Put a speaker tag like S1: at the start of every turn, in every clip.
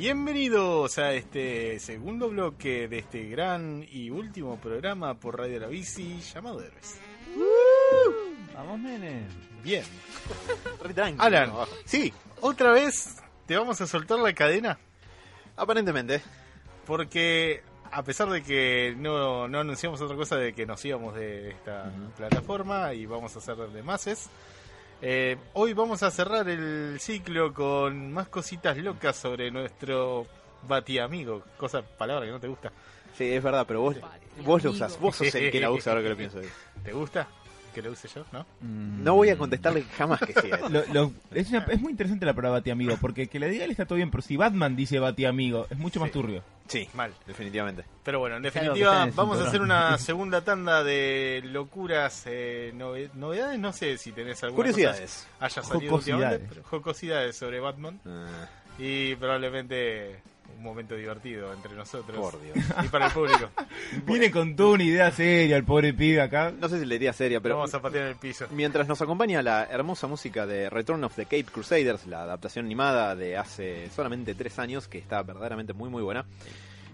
S1: Bienvenidos a este segundo bloque de este gran y último programa por Radio La Bici llamado Héroes.
S2: Vamos, nene.
S1: Bien. Alan, sí, otra vez te vamos a soltar la cadena
S3: Aparentemente.
S1: porque a pesar de que no, no anunciamos otra cosa de que nos íbamos de esta plataforma y vamos a hacer de mases, eh, hoy vamos a cerrar el ciclo con más cositas locas sobre nuestro batiamigo, cosa, palabra que no te gusta.
S3: Sí, es verdad, pero vos, vos lo usás. Vos sos el que la usa ahora que lo pienso.
S1: ¿Te gusta que lo use yo? ¿No?
S3: No voy a contestarle jamás que sí.
S2: Lo- lo- es, una- es muy interesante la palabra Bati amigo, porque que le diga él está todo bien, pero si Batman dice Bati amigo, es mucho más turbio.
S3: Sí,
S1: Mal.
S3: definitivamente.
S1: Pero bueno, en definitiva, vamos a hacer una segunda tanda de locuras, eh, nove- novedades. No sé si tenés alguna
S3: Curiosidades.
S1: cosa haya salido
S2: Jocosidades.
S1: últimamente, pero jocosidades sobre Batman
S3: Ah,
S1: y probablemente un momento divertido entre nosotros
S3: por Dios.
S1: y para el público.
S2: Viene con toda una idea seria el pobre pibe acá.
S3: No sé si le diría seria,
S1: Pero vamos a patear en el piso.
S3: mientras nos acompaña la hermosa música de Return of the Cape Crusaders, la adaptación animada de hace solamente tres años, que está verdaderamente muy muy buena.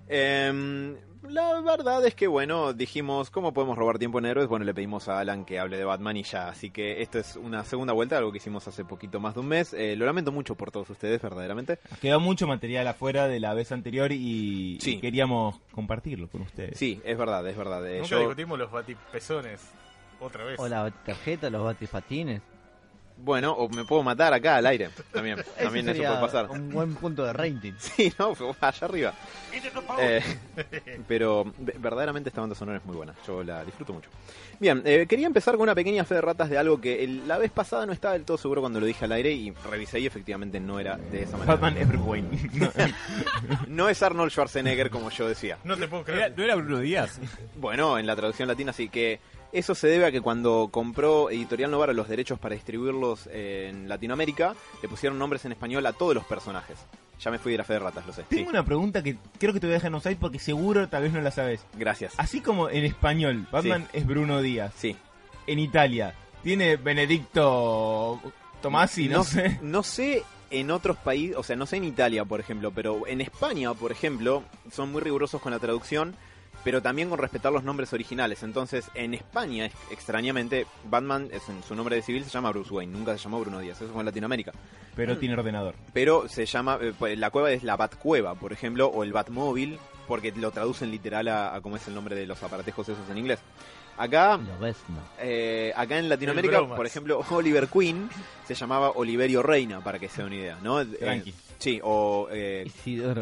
S3: Em, la verdad es que, bueno, dijimos, ¿cómo podemos robar tiempo en héroes? Bueno, le pedimos a Alan que hable de Batman y ya. Así que esto es una segunda vuelta, algo que hicimos hace poquito más de un mes. Eh, lo lamento mucho por todos ustedes, verdaderamente.
S2: Quedó mucho material afuera de la vez anterior y,
S3: Sí.
S2: y queríamos compartirlo con ustedes.
S3: Sí, es verdad, es verdad. Eh,
S1: Nunca
S3: yo-
S1: discutimos los batipezones otra vez.
S4: O la tarjeta, los batifatines.
S3: Bueno, o me puedo matar acá al aire. También, también eso puede pasar.
S4: Un buen punto de rating.
S3: Sí, no, fue allá arriba. Eh, pero ve- verdaderamente esta banda sonora es muy buena. Yo la disfruto mucho. Bien, eh, quería empezar con una pequeña fe de ratas de algo que el- la vez pasada no estaba del todo seguro cuando lo dije al aire y revisé y efectivamente no era de esa manera.
S2: Batman es Bruce Wayne. No,
S3: No es Arnold Schwarzenegger como yo decía.
S1: No te puedo
S5: Era-
S1: creer.
S5: ¿No era Bruno Díaz?
S3: Bueno, en la traducción latina sí que eso se debe a que cuando compró Editorial Novara los derechos para distribuirlos en Latinoamérica, le pusieron nombres en español a todos los personajes. Ya me fui de la fe de ratas, lo sé. Sí,
S2: Tengo una pregunta que creo que te voy a dejar en offside porque seguro tal vez no la sabes.
S3: gracias.
S2: Así como en español, Batman es Bruno Díaz.
S3: Sí.
S2: En Italia, tiene Benedicto Tomasi, no, sé.
S3: No sé en otros países, o sea, no sé en Italia, por ejemplo, pero en España, por ejemplo, son muy rigurosos con la traducción, pero también con respetar los nombres originales. Entonces, en España, ex- extrañamente, Batman, es en su nombre de civil se llama Bruce Wayne, nunca se llamó Bruno Díaz, eso fue en Latinoamérica.
S2: Pero tiene ordenador.
S3: Pero se llama, eh, pues, la cueva es la Batcueva, por ejemplo, o el Batmóvil, porque lo traducen literal a, a cómo es el nombre de los aparatejos esos en inglés. Acá
S4: Lo ves, no.
S3: eh, acá en Latinoamérica, por ejemplo, Oliver Queen se llamaba Oliverio Reina, para que sea una idea, ¿no? Eh,
S2: Tranqui.
S3: Sí, o, eh,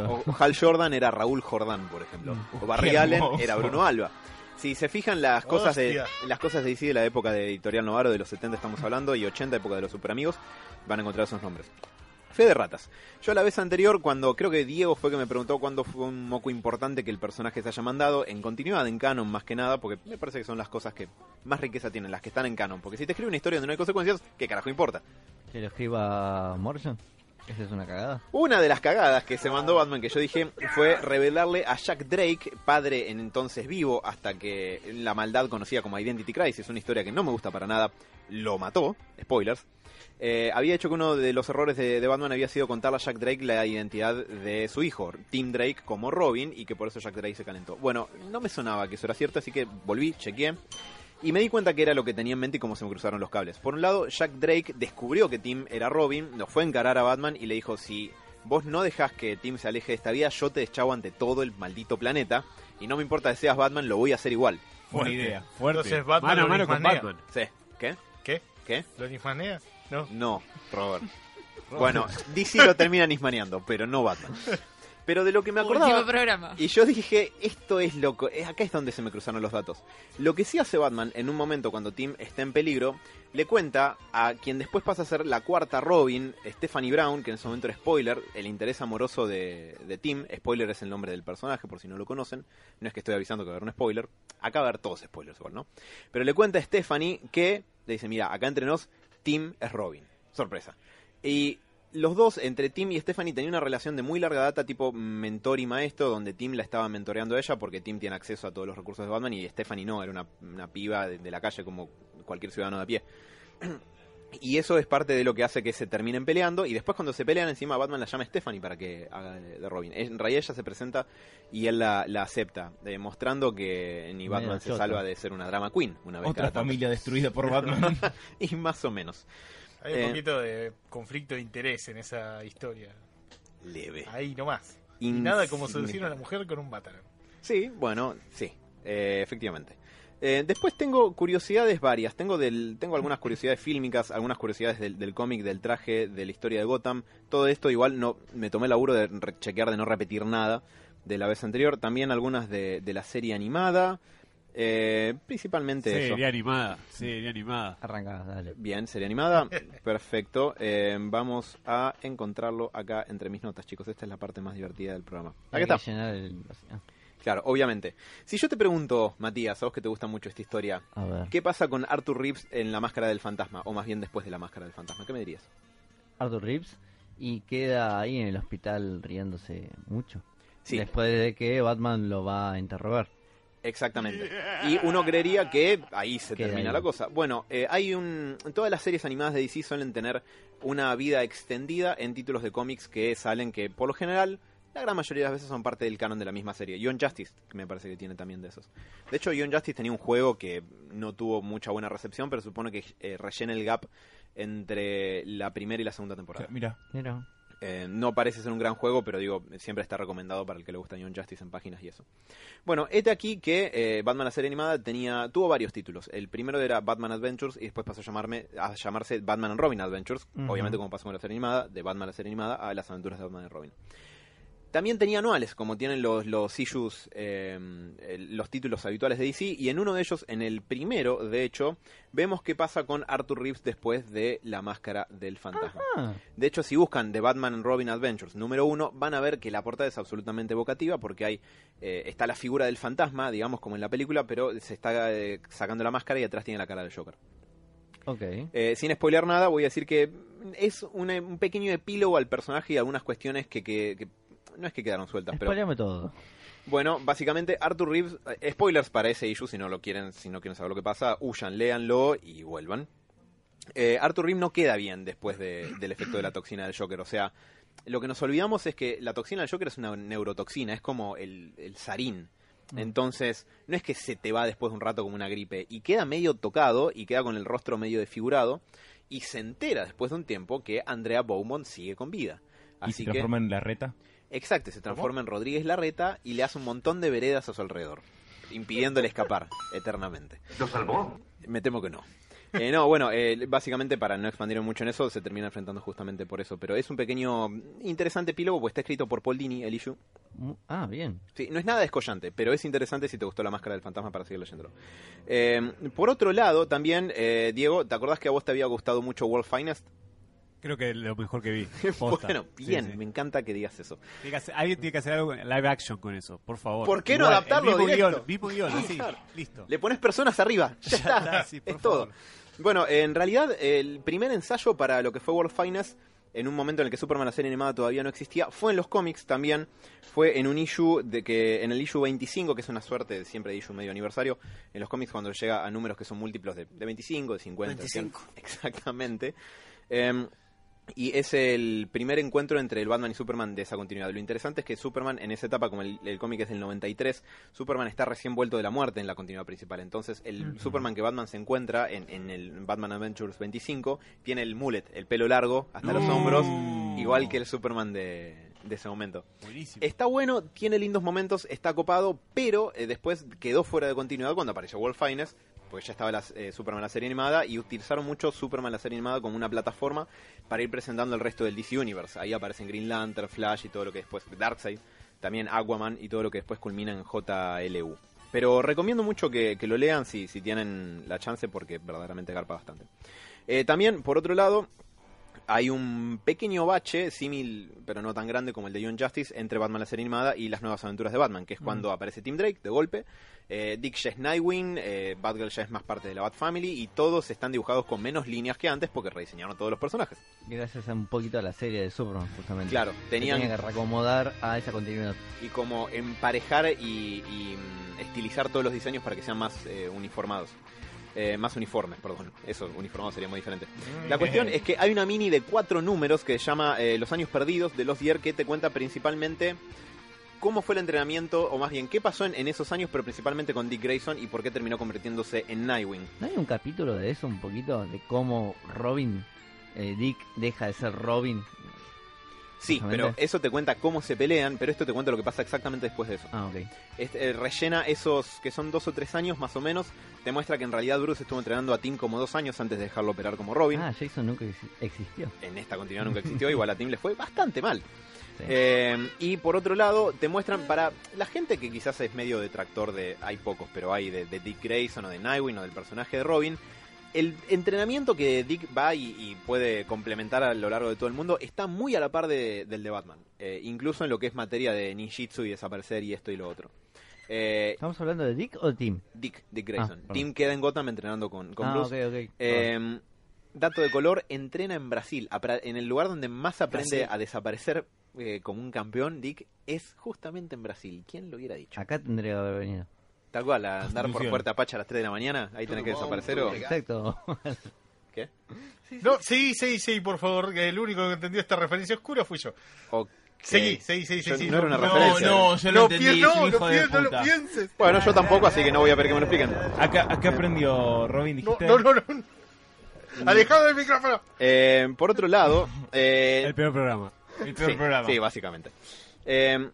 S3: o Hal Jordan era Raúl Jordán, por ejemplo. O Barry Allen era Bruno Alba. Si se fijan las cosas de
S1: Hostia.
S3: las cosas de DC de la época de Editorial Novaro de los 70 estamos hablando y 80 época de los Super Amigos, van a encontrar esos nombres. Fe de ratas. Yo la vez anterior, cuando creo que Diego fue que me preguntó cuándo fue un moco importante que el personaje se haya mandado, en continuidad, en canon más que nada, porque me parece que son las cosas que más riqueza tienen, las que están en canon. Porque si te escribe una historia donde no hay consecuencias, ¿qué carajo importa?
S4: Que lo escriba Morrison. Esa es una cagada.
S3: Una de las cagadas que se mandó Batman que yo dije fue revelarle a Jack Drake, padre en entonces vivo, hasta que la maldad conocida como Identity Crisis, una historia que no me gusta para nada, lo mató, spoilers. eh, había hecho que uno de los errores de, de Batman había sido contarle a Jack Drake la identidad de su hijo, Tim Drake, como Robin, y que por eso Jack Drake se calentó. Bueno, no me sonaba que eso era cierto, así que volví, chequeé. Y me di cuenta que era lo que tenía en mente y cómo se me cruzaron los cables. Por un lado, Jack Drake descubrió que Tim era Robin, lo fue a encarar a Batman y le dijo, si vos no dejás que Tim se aleje de esta vida, yo te deschavo ante todo el maldito planeta. Y no me importa que seas Batman, lo voy a hacer igual.
S2: Buena idea.
S5: Fuerte.
S1: Entonces Batman
S5: mano a mano con. Batman.
S3: Sí. ¿Qué?
S1: ¿Qué?
S3: ¿Qué?
S1: ¿Lo nismanea? No.
S3: No, Robert. Bueno, DC lo termina nismaneando, pero no Batman. Pero de lo que me acordaba...
S6: Último programa.
S3: Y yo dije, esto es loco, eh, acá es donde se me cruzaron los datos. Lo que sí hace Batman en un momento cuando Tim está en peligro, le cuenta a quien después pasa a ser la cuarta Robin, Stephanie Brown, que en ese momento era spoiler, el interés amoroso de, de Tim, spoiler es el nombre del personaje por si no lo conocen, no es que estoy avisando que va a haber un spoiler, acá va a haber todos spoilers igual, ¿no? Pero le cuenta a Stephanie que, le dice, mira, acá entre nos, Tim es Robin, sorpresa. Y los dos, entre Tim y Stephanie, tenían una relación de muy larga data, tipo mentor y maestro, donde Tim la estaba mentoreando a ella porque Tim tiene acceso a todos los recursos de Batman y Stephanie no, era una, una piba de, de la calle como cualquier ciudadano de a pie. Y eso es parte de lo que hace que se terminen peleando. Y después cuando se pelean encima Batman la llama Stephanie para que haga de, Robin. En realidad ella se presenta y él la, la acepta, demostrando que ni Batman se salva de ser una drama queen una vez
S2: Otra familia destruida por Batman.
S3: Y más o menos.
S1: Hay un
S3: Eh.
S1: poquito de conflicto de interés en esa historia.
S3: Leve.
S1: Ahí nomás. Y nada como seducir a una mujer con un Batman.
S3: Sí, bueno, sí, eh, efectivamente. Eh, después tengo curiosidades varias. Tengo del, tengo algunas curiosidades fílmicas, algunas curiosidades del, del cómic, del traje, de la historia de Gotham. Todo esto igual no me tomé el laburo de chequear de no repetir nada de la vez anterior. También algunas de, de la serie animada. Eh, principalmente eso.
S5: Serie animada, serie animada.
S4: Arranca, dale.
S3: Bien, serie animada. Perfecto. Eh, vamos a encontrarlo acá entre mis notas, chicos. Esta es la parte más divertida del programa. Está.
S4: que llenar el...
S3: Claro, obviamente. Si yo te pregunto, Matías, a vos que te gusta mucho esta historia,
S4: A ver.
S3: ¿qué pasa con Arthur Reeves en La Máscara del Fantasma? O más bien después de La Máscara del Fantasma. ¿Qué me dirías?
S4: Arthur Reeves y queda ahí en el hospital riéndose mucho.
S3: Sí,
S4: Después de que Batman lo va a interrogar.
S3: Exactamente. Y uno creería que ahí se termina
S4: ahí.
S3: la cosa. Bueno, eh, hay un... Todas las series animadas de DC suelen tener una vida extendida en títulos de cómics que salen que, por lo general... La gran mayoría de las veces son parte del canon de la misma serie. Young Justice, que me parece que tiene también de esos. De hecho, Young Justice tenía un juego que no tuvo mucha buena recepción, pero supone que eh, rellena el gap entre la primera y la segunda temporada.
S2: Mira,
S4: Mira.
S3: Eh, no parece ser un gran juego, pero digo, siempre está recomendado para el que le gusta Young Justice en páginas y eso. Bueno, este aquí que eh, Batman la serie animada tenía tuvo varios títulos. El primero era Batman Adventures y después pasó a llamarme a llamarse Batman and Robin Adventures, obviamente como pasó con la serie animada, de Batman la serie animada a las aventuras de Batman y Robin. También tenía anuales, como tienen los, los issues, eh, el- los títulos habituales de DC, y en uno de ellos, en el primero, de hecho, vemos qué pasa con Arthur Reeves después de La Máscara del Fantasma. De hecho, si buscan The Batman and Robin Adventures número uno, van a ver que la portada es absolutamente evocativa porque hay eh, está la figura del fantasma, digamos como en la película, pero se está eh, sacando la máscara y atrás tiene la cara del Joker.
S4: ok.
S3: Eh, sin spoilear nada, voy a decir que es un, un pequeño epílogo al personaje y algunas cuestiones que, que- que no es que quedaron sueltas, pero
S4: todo.
S3: bueno, básicamente Arthur Reeves, eh, spoilers para ese issue si no lo quieren, si no quieren saber lo que pasa, huyan, léanlo y vuelvan. Eh, Arthur Reeves no queda bien después de- del efecto de la toxina del Joker, o sea, lo que nos olvidamos es que la toxina del Joker es una neurotoxina, es como el, el sarín. Entonces, no es que se te va después de un rato como una gripe, y queda medio tocado y queda con el rostro medio desfigurado, y se entera después de un tiempo que Andrea Beaumont sigue con vida.
S2: y se
S3: que,
S2: transforma en la reta.
S3: Exacto, se transforma en Rodríguez Larreta y le hace un montón de veredas a su alrededor, impidiéndole escapar eternamente.
S6: ¿Lo salvó?
S3: Me temo que no. Eh, no, bueno, eh, básicamente para no expandir mucho en eso, se termina enfrentando justamente por eso. Pero es un pequeño, interesante epílogo, pues está escrito por Paul Dini, el issue.
S4: Mu- Ah, bien.
S3: Sí, no es nada descollante, pero es interesante si te gustó la máscara del fantasma para seguir leyéndolo. Eh, por otro lado, también, eh, Diego, ¿te acordás que a vos te había gustado mucho World Finest?
S5: Creo que es lo mejor que vi. Posta.
S3: bueno, bien,
S5: sí.
S3: me encanta que digas eso.
S5: Tiene que hacer- alguien tiene que hacer algo en live action con eso, por favor.
S3: ¿Por qué no
S5: Igual,
S3: adaptarlo
S5: mismo
S3: directo?
S5: guion, mismo guion, así,
S3: Claro.
S5: listo.
S3: Le pones personas arriba, ya,
S5: Ya
S3: está,
S5: está, sí, por
S3: es todo. Bueno, en realidad el primer ensayo para lo que fue World Finest, en un momento en el que Superman la serie animada todavía no existía, fue en los cómics también, fue en un issue de que en el issue 25, que es una suerte de siempre de issue medio aniversario, en los cómics cuando llega a números que son múltiplos de, de 25, de 50, de 100,
S7: 25.
S3: exactamente. Em, y es el primer encuentro entre el Batman y Superman de esa continuidad. Lo interesante es que Superman, en esa etapa, como el, el cómic es del 93, Superman está recién vuelto de la muerte en la continuidad principal. Entonces, el Superman que Batman se encuentra en, en el Batman Adventures 25 tiene el mullet, el pelo largo hasta los hombros, igual que el Superman de, de ese momento.
S5: Buenísimo.
S3: Está bueno, tiene lindos momentos, está copado, pero eh, después quedó fuera de continuidad cuando apareció Wolf Finest, porque ya estaba la, eh, Superman la serie animada, y utilizaron mucho Superman la serie animada como una plataforma para ir presentando el resto del DC Universe. Ahí aparecen Green Lantern, Flash y todo lo que después, Darkseid, también Aquaman y todo lo que después culmina en JLU. Pero recomiendo mucho que, que lo lean si, si tienen la chance porque verdaderamente garpa bastante. Eh, también, por otro lado, hay un pequeño bache, símil, pero no tan grande como el de Young Justice, entre Batman la serie animada y las nuevas aventuras de Batman, que es cuando aparece Tim Drake de golpe, eh, Dick ya es Nightwing, eh, Batgirl ya es más parte de la Bat Family y todos están dibujados con menos líneas que antes porque rediseñaron todos los personajes.
S4: Gracias a un poquito a la serie de Superman, justamente.
S3: Claro,
S4: Que
S3: tenían
S4: Tenía que reacomodar a esa continuidad.
S3: y como emparejar y, y, mm, estilizar todos los diseños para que sean más eh, uniformados. Eh, más uniformes, perdón. Eso, uniformado sería muy diferente. La cuestión es que hay una mini de cuatro números que se llama eh, Los años perdidos de los Dier que te cuenta principalmente cómo fue el entrenamiento, o más bien qué pasó en, en esos años, pero principalmente con Dick Grayson y por qué terminó convirtiéndose en Nightwing.
S4: ¿No hay un capítulo de eso un poquito? De cómo Robin, eh, Dick deja de ser Robin.
S3: Sí, pero eso te cuenta cómo se pelean, pero esto te cuenta lo que pasa exactamente después de eso.
S4: Ah, ok.
S3: Este, eh, rellena esos que son dos o tres años más o menos. Te muestra que en realidad Bruce estuvo entrenando a Tim como dos años antes de dejarlo operar como Robin.
S4: Ah, Jason nunca exi- existió.
S3: En esta continuidad nunca existió, igual a Tim le fue bastante mal.
S4: Sí.
S3: Eh, y por otro lado, te muestran para la gente que quizás es medio detractor de, hay pocos, pero hay de, de Dick Grayson o de Nightwing o del personaje de Robin. El entrenamiento que Dick va y, y puede complementar a lo largo de todo el mundo está muy a la par de- del de Batman. Eh, incluso en lo que es materia de ninjitsu y desaparecer y esto y lo otro. Eh,
S4: ¿Estamos hablando de Dick o Tim?
S3: Dick, Dick Grayson.
S4: Ah.
S3: Tim queda en Gotham entrenando con, con
S4: ah,
S3: Bruce.
S4: ok, ok.
S3: Eh, dato de color, entrena en Brasil, en el lugar donde más aprende
S1: Brasil.
S3: a desaparecer como un campeón, Dick, es justamente en Brasil. ¿Quién lo hubiera dicho?
S4: Acá tendría que haber venido.
S3: Tal cual, a andar por. Puerta Pacha a las 3 de la mañana, ahí tenés que desaparecer o...
S4: Exacto.
S3: ¿Qué?
S1: No, sí, sí, sí, por favor. que El único que entendió esta referencia oscura fui yo.
S3: Ok.
S1: Seguí, seguí, seguí,
S3: Yo-
S1: seguí.
S3: no era una
S2: No,
S3: referencia.
S2: no, yo lo
S1: No,
S2: entendí,
S1: pi-
S2: es
S1: no, no, no lo pienses.
S3: Bueno, yo tampoco, así que no voy a ver que me lo expliquen.
S2: Acá, acá aprendió Robin,
S1: No,
S2: dijiste.
S1: no, no, no. Alejado del micrófono.
S3: Eh, por otro lado... eh,
S5: El peor programa.
S2: El peor
S3: sí,
S2: programa.
S3: Sí, básicamente. Eh,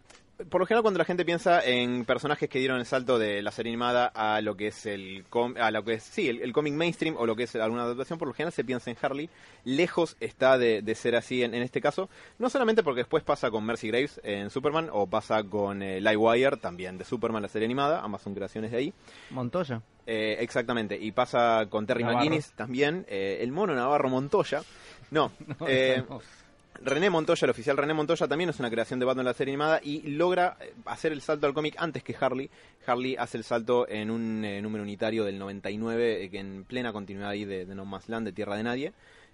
S3: por lo general, cuando la gente piensa en personajes que dieron el salto de la serie animada a lo que es el com- a lo que es sí el, el cómic mainstream o lo que es alguna adaptación, por lo general se piensa en Harley. Lejos está de, de ser así en, en este caso, no solamente porque después pasa con Mercy Graves en Superman o pasa con eh, Livewire también de Superman la serie animada, ambas son creaciones de ahí.
S4: Montoya.
S3: Eh, exactamente, y pasa con Terry
S2: Navarro.
S3: McGuinness también, eh, el mono Navarro Montoya. No, eh, René Montoya, el oficial René Montoya, también es una creación de Batman la serie animada y logra eh, hacer el salto al cómic antes que Harley. Harley hace el salto en un eh, número unitario del 99, eh, en plena continuidad ahí de, No Man's Land, de Tierra de Nadie.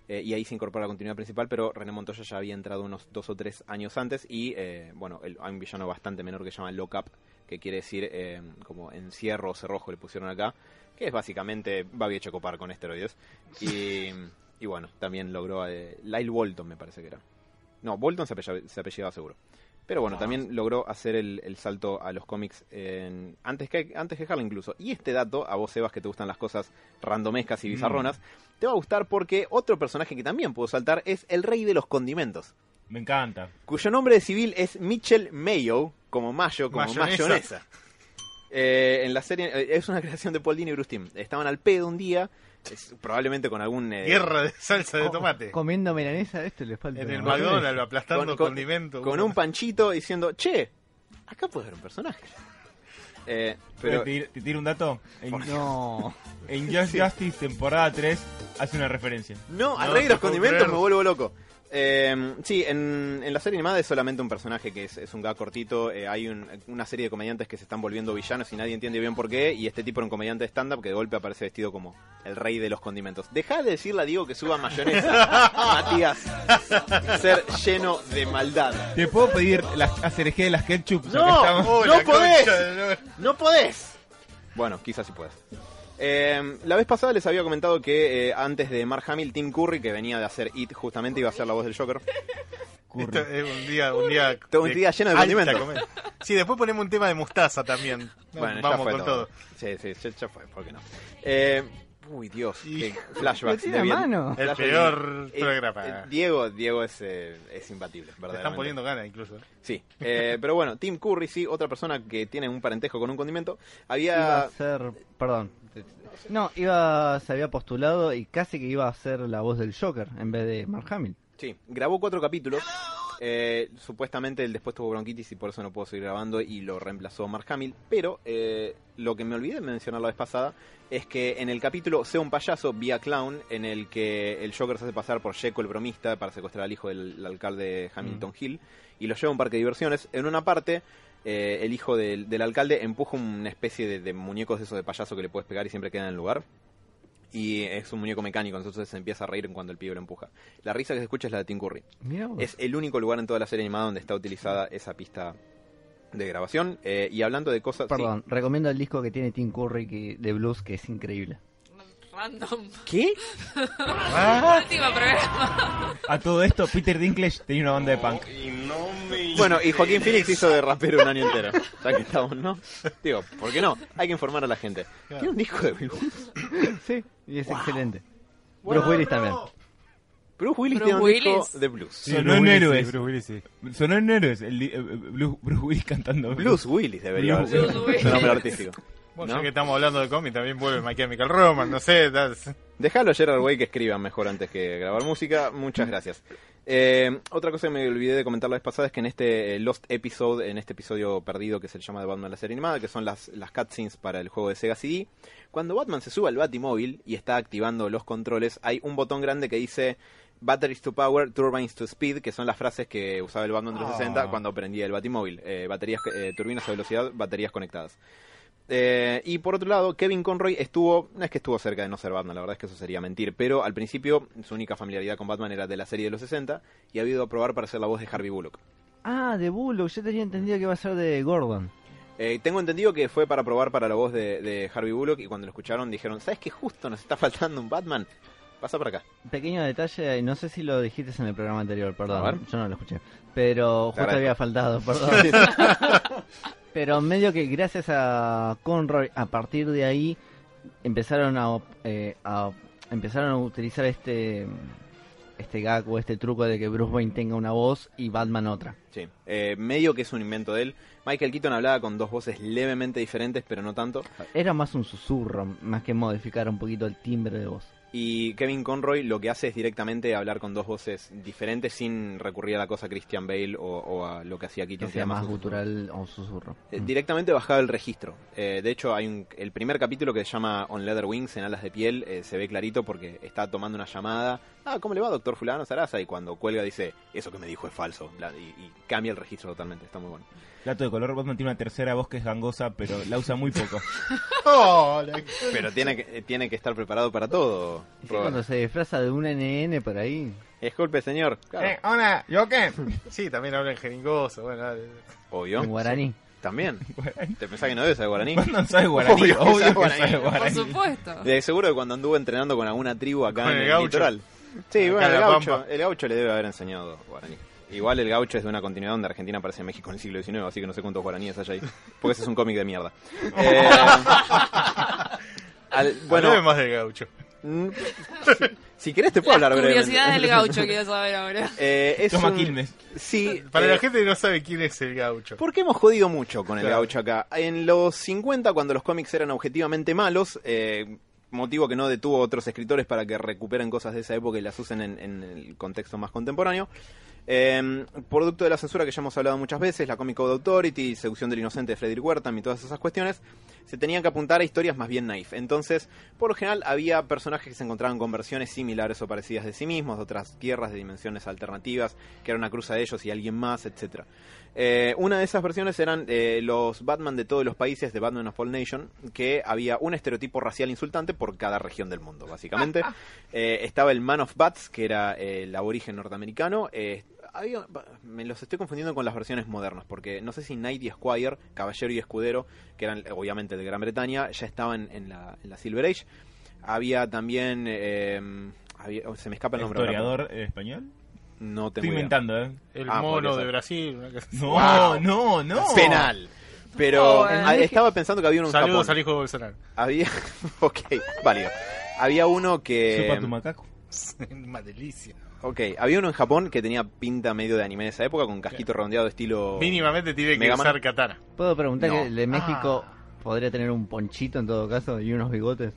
S3: y ahí se incorpora la continuidad principal, pero René Montoya ya había entrado unos dos o tres años antes y, eh, bueno, hay un villano bastante menor que se llama Lock Up, que quiere decir eh, como encierro o cerrojo le pusieron acá, que es básicamente Babi Chocopar con esteroides. Y, bueno, también logró Lyle Bolton, me parece que era. No, Bolton se, apellida- se apellidaba seguro. Pero bueno, también logró hacer el, el salto a los cómics en- antes, que, antes que Harley incluso. Y este dato, a vos Sebas que te gustan las cosas randomescas y bizarronas, te va a gustar porque otro personaje que también pudo saltar es el rey de los condimentos.
S2: Me encanta.
S3: Cuyo nombre civil es Mitchell Mayo, como mayo, como
S1: Mayonesa.
S3: mayonesa. Eh, en la serie, eh, es una creación de Paul Dini y Bruce Timm. Estaban al pedo un día, es- probablemente con algún... eh,
S1: Guerra de salsa de tomate.
S4: Comiendo milanesa, esto le falta.
S1: En el. McDonald's, aplastando
S3: con, con-
S1: condimento.
S3: con un panchito diciendo, che, acá puede haber un personaje. Eh, pero
S2: ¿Te, te tiro un dato? En,
S4: No.
S2: en Just Justice, temporada 3, hace una referencia.
S3: no, al
S1: No
S3: rey de los condimentos
S1: creer.
S3: me vuelvo loco. Eh, sí, en, en la serie animada es solamente un personaje que es, es un gag cortito. eh, hay un- una serie de comediantes que se están volviendo villanos y nadie entiende bien por qué. Y este tipo era un comediante de stand-up que de golpe aparece vestido como el rey de los condimentos. Deja de decirle a Diego que suba mayonesa, Matías. Ser lleno de maldad.
S2: ¿Te puedo pedir la acerejé de las ketchup?
S3: No.
S1: Oh,
S3: ¡No
S1: la
S3: podés! ¡No podés! Bueno, quizás sí puedes. Eh, la vez pasada les había comentado que eh, antes de Mark Hamill, Tim Curry, que venía de hacer It, justamente iba a ser la voz del Joker.
S1: Esto es un día, un día,
S3: un día lleno de condimentos.
S1: Sí, después ponemos un tema de mostaza también.
S3: Bueno,
S1: Vamos
S3: ya fue
S1: con
S3: todo.
S1: todo.
S3: Sí, sí, ya, ya fue, ¿por qué no? Eh, uy, Dios,
S1: Y-
S3: qué flashbacks. De
S4: mano.
S1: El
S3: flashbacks.
S1: peor
S3: Eh,
S1: programa.
S3: eh, Diego, Diego es, eh, es imbatible,
S1: Te
S3: verdaderamente.
S1: están poniendo ganas incluso.
S3: Sí, eh, pero bueno, Tim Curry, sí, otra persona que tiene un parentesco con un condimento,
S4: Iba
S3: había...
S4: a ser. Perdón. No, iba, se había postulado y casi que iba a ser la voz del Joker en vez de Mark Hamill.
S3: Sí, grabó cuatro capítulos. Eh, supuestamente él después tuvo bronquitis y por eso no pudo seguir grabando y lo reemplazó Mark Hamill. Pero eh, lo que me olvidé de mencionar la vez pasada es que en el capítulo Sea un payaso vía clown, en el que el Joker se hace pasar por Jekyll el bromista para secuestrar al hijo del alcalde Hamilton Hill y lo lleva a un parque de diversiones, en una parte eh, el hijo del, del alcalde empuja una especie de, de muñecos de esos de payaso que le puedes pegar y siempre queda en el lugar. Y es un muñeco mecánico, entonces se empieza a reír cuando el pibe lo empuja. La risa que se escucha es la de Tim Curry. Es el único lugar en toda la serie animada donde está utilizada esa pista de grabación. Eh, y hablando de cosas... sí.
S4: Perdón, recomiendo el disco que tiene Tim Curry que, de blues que es increíble.
S6: Random.
S3: ¿Qué?
S6: Último programa.
S2: A todo esto, Peter Dinklage tenía una banda de punk.
S3: Bueno, y Joaquín Phoenix hizo de rapero un año entero. Ya que estamos, ¿no? Digo, ¿por qué no? Hay que informar a la gente. Tiene un disco de blues.
S4: Sí, y es excelente. Bruce Willis también.
S3: Bruce Willis
S6: Bruce
S3: tiene un disco
S6: Willis.
S3: de blues.
S2: Sonó
S5: Bruce
S2: en Héroes.
S5: sí, Bruce Willis, sí.
S2: Sonó en héroes. El, eh, Bruce, Bruce Willis cantando
S3: Blues Willis debería
S2: Blues
S3: haber sido
S6: Willis.
S3: su nombre artístico.
S1: Bueno,
S3: ¿No?
S1: ya que estamos hablando de cómic, también vuelve My Chemical Romance, no sé. das-
S3: Déjalo a Gerard Way que escriba mejor antes que grabar música. Muchas gracias. Eh, otra cosa que me olvidé de comentar la vez pasada es que en este eh, Lost Episode, en este episodio perdido que se llama de Batman la serie animada, que son las, las cutscenes para el juego de Sega CD, cuando Batman se sube al Batimóvil y está activando los controles, hay un botón grande que dice Batteries to Power, Turbines to Speed, que son las frases que usaba el Batman 360
S1: Ah.
S3: cuando prendía el Batimóvil. Eh, baterías, eh, turbinas a velocidad, baterías conectadas. Eh, y por otro lado, Kevin Conroy estuvo, no es que estuvo cerca de no ser Batman, la verdad es que eso sería mentir, pero al principio su única familiaridad con Batman era de la serie de los 60 y ha habido a probar para ser la voz de Harvey Bullock.
S4: Ah, de Bullock. Yo tenía entendido que iba a ser de Gordon.
S3: Eh, tengo entendido que fue para probar para la voz de, de Harvey Bullock y cuando lo escucharon dijeron, ¿sabes que justo nos está faltando un Batman? Pasa por acá.
S4: Pequeño detalle, no sé si lo dijiste en el programa anterior, perdón. Yo no lo escuché. Pero justo había faltado, perdón. Pero medio que gracias a Conroy, a partir de ahí empezaron a, eh, a- empezaron a utilizar este este gag o este truco de que Bruce Wayne tenga una voz y Batman otra.
S3: Sí, eh, medio que es un invento de él. Michael Keaton hablaba con dos voces levemente diferentes, pero no tanto.
S4: Era más un susurro, más que modificar un poquito el timbre de voz.
S3: Y Kevin Conroy lo que hace es directamente hablar con dos voces diferentes sin recurrir a la cosa Christian Bale o, o a lo que hacía Keaton. que
S4: más gutural o susurro.
S3: Eh,
S4: Mm.
S3: Directamente bajaba el registro. Eh, de hecho, hay un, el primer capítulo que se llama On Leather Wings, en alas de piel, eh, se ve clarito porque está tomando una llamada. Ah, ¿cómo le va, doctor Fulano Sarasa? Y cuando cuelga dice, eso que me dijo es falso. La- y, y cambia el registro totalmente, está muy bueno.
S2: Dato de color, Batman tiene una tercera voz que es gangosa, pero la usa muy poco.
S1: Oh, la-
S3: Pero tiene que, eh, tiene que estar preparado para todo.
S4: Sí,
S3: Robert.
S4: cuando se disfraza de un NN por ahí.
S3: Disculpe, señor. Claro,
S2: Eh, hola, ¿yo qué?
S1: Sí, también habla en jeringoso. Bueno, eh,
S3: Obvio.
S4: En guaraní.
S3: También. ¿Te pensás que no debe saber guaraní?
S2: Batman sabe guaraní,
S3: Obvio
S2: obvio que
S3: guaraní.
S2: sabe
S6: Por supuesto.
S3: De seguro que cuando anduvo entrenando con alguna tribu acá
S1: Con
S3: en
S1: el
S3: el,
S1: gaucho.
S3: litoral. Sí, bueno,
S1: en
S3: el gaucho, el gaucho le debe haber enseñado guaraní. Igual el gaucho es de una continuidad donde Argentina aparece en México en el siglo XIX, así que no sé cuántos guaraníes hay ahí. Porque ese es un cómic de mierda. Eh, al-
S1: bueno, más del gaucho.
S3: mm, si, si querés te puedo hablar brevemente.
S6: Curiosidad del gaucho quiero saber ahora.
S3: Eh, es
S2: Toma
S3: un-
S2: Quilmes.
S3: Sí,
S1: Para
S3: eh,
S1: la gente que no sabe quién es el gaucho.
S3: porque hemos jodido mucho con el gaucho acá. En los 50, cuando los cómics eran objetivamente malos, eh, motivo que no detuvo a otros escritores para que recuperen cosas de esa época y las usen en, el contexto más contemporáneo. Eh, producto de la censura que ya hemos hablado muchas veces, la Comic Code Authority, Seducción del Inocente de Frederick Wertham y todas esas cuestiones, se tenían que apuntar a historias más bien naif. Entonces, por lo general, había personajes que se encontraban con versiones similares o parecidas de sí mismos, de otras tierras, de dimensiones alternativas, que era una cruza de ellos y alguien más, etcétera. Eh, una de esas versiones eran eh, los Batman de todos los países de Batman of All Nation, que había un estereotipo racial insultante por cada región del mundo, básicamente. Eh, estaba el Man of Bats, que era eh, el aborigen norteamericano. Había- me los estoy confundiendo con las versiones modernas, porque no sé si Knight y Squire, Caballero y Escudero, que eran obviamente de Gran Bretaña, ya estaban en la, en la Silver Age. Había también... eh, había- oh, se me escapa el nombre.
S2: ¿Historiador español?
S3: No tengo
S2: Estoy inventando, ¿eh?
S1: El
S3: Ah,
S1: mono de Brasil.
S2: No,
S3: Wow.
S2: no, no.
S3: Penal. Pero
S6: Oh,
S3: ah,
S6: eh.
S3: estaba pensando que había uno en
S1: Saludos
S3: Japón.
S1: al hijo de Bolsonaro.
S3: Había, ok, válido. Había uno que,
S2: Chupa tu macaco.
S1: Una delicia.
S3: ok, había uno en Japón que tenía pinta medio de anime de esa época con casquito redondeado estilo.
S1: Mínimamente tiene que usar katana.
S4: ¿Puedo preguntar
S3: No.
S4: que el de México
S1: Ah.
S4: podría tener un ponchito en todo caso y unos bigotes?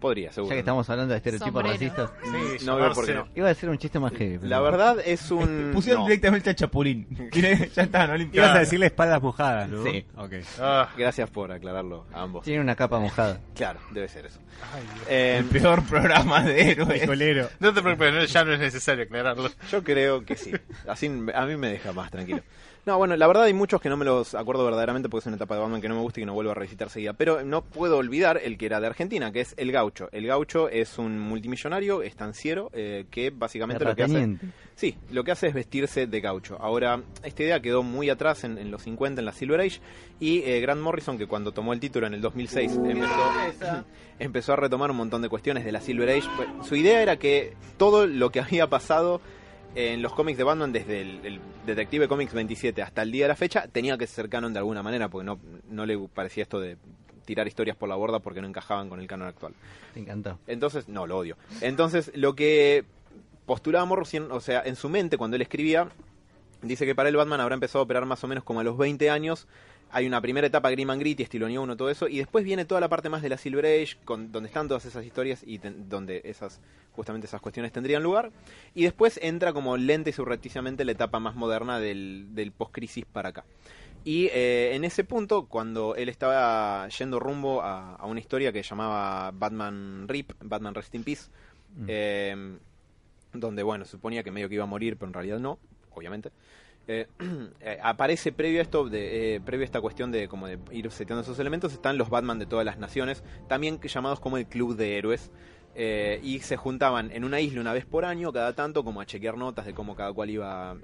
S3: Podría, seguro.
S4: Ya que estamos hablando de estereotipos
S6: Sombrero.
S4: racistas.
S1: Sí,
S3: no veo por qué no.
S4: Iba a decir un chiste más heavy. pero-
S3: La verdad es un.
S2: Pusieron
S3: no.
S2: directamente a Chapulín. Ya está, no
S5: Ibas a decirle espaldas mojadas, ¿no?
S4: Sí.
S5: Ok.
S1: Ah,
S3: Gracias por aclararlo a ambos.
S4: Tiene una capa mojada.
S3: Claro, debe ser eso. Eh,
S2: El peor programa de héroes.
S1: No te preocupes, no- ya no es necesario aclararlo.
S3: yo creo que sí. Así a mí me deja más tranquilo. No, bueno, la verdad hay muchos que no me los acuerdo verdaderamente porque es una etapa de Batman que no me gusta y que no vuelvo a revisitar seguida. Pero no puedo olvidar el que era de Argentina, que es El Gaucho. El Gaucho es un multimillonario estanciero eh, que básicamente lo que hace... Sí, lo que hace es vestirse de gaucho. Ahora, esta idea quedó muy atrás en, en los 50, en la Silver Age, y eh, Grant Morrison, que cuando tomó el título en el 2006 empezó, empezó a retomar un montón de cuestiones de la Silver Age. Pues, Su idea era que todo lo que había pasado en los cómics de Batman desde el, el Detective Comics 27 hasta el día de la fecha tenía que ser canon de alguna manera, porque no, no le parecía esto de tirar historias por la borda porque no encajaban con el canon actual.
S4: Te encantó.
S3: Entonces, no, lo odio. Entonces, lo que postulaba Morrison, o sea, en su mente cuando él escribía, dice que para el Batman habrá empezado a operar más o menos como a los 20 años. Hay una primera etapa Grim and Gritty, estilo New 1, todo eso, y después viene toda la parte más de la Silver Age, con, donde están todas esas historias y ten- donde esas justamente esas cuestiones tendrían lugar. Y después entra como lenta y surrepticiamente la etapa más moderna del, del post-crisis para acá. Y eh, en ese punto, cuando él estaba yendo rumbo a, a una historia que llamaba Batman Rip, Batman Rest in Peace,
S4: Mm.
S3: eh, donde, bueno, suponía que medio que iba a morir, pero en realidad no, obviamente. Eh, eh, aparece previo a esto, de, eh, previo a esta cuestión de como de ir seteando esos elementos, están los Batman de todas las naciones, también llamados como el Club de Héroes. eh, y se juntaban en una isla una vez por año, cada tanto, como a chequear notas de cómo cada cual iba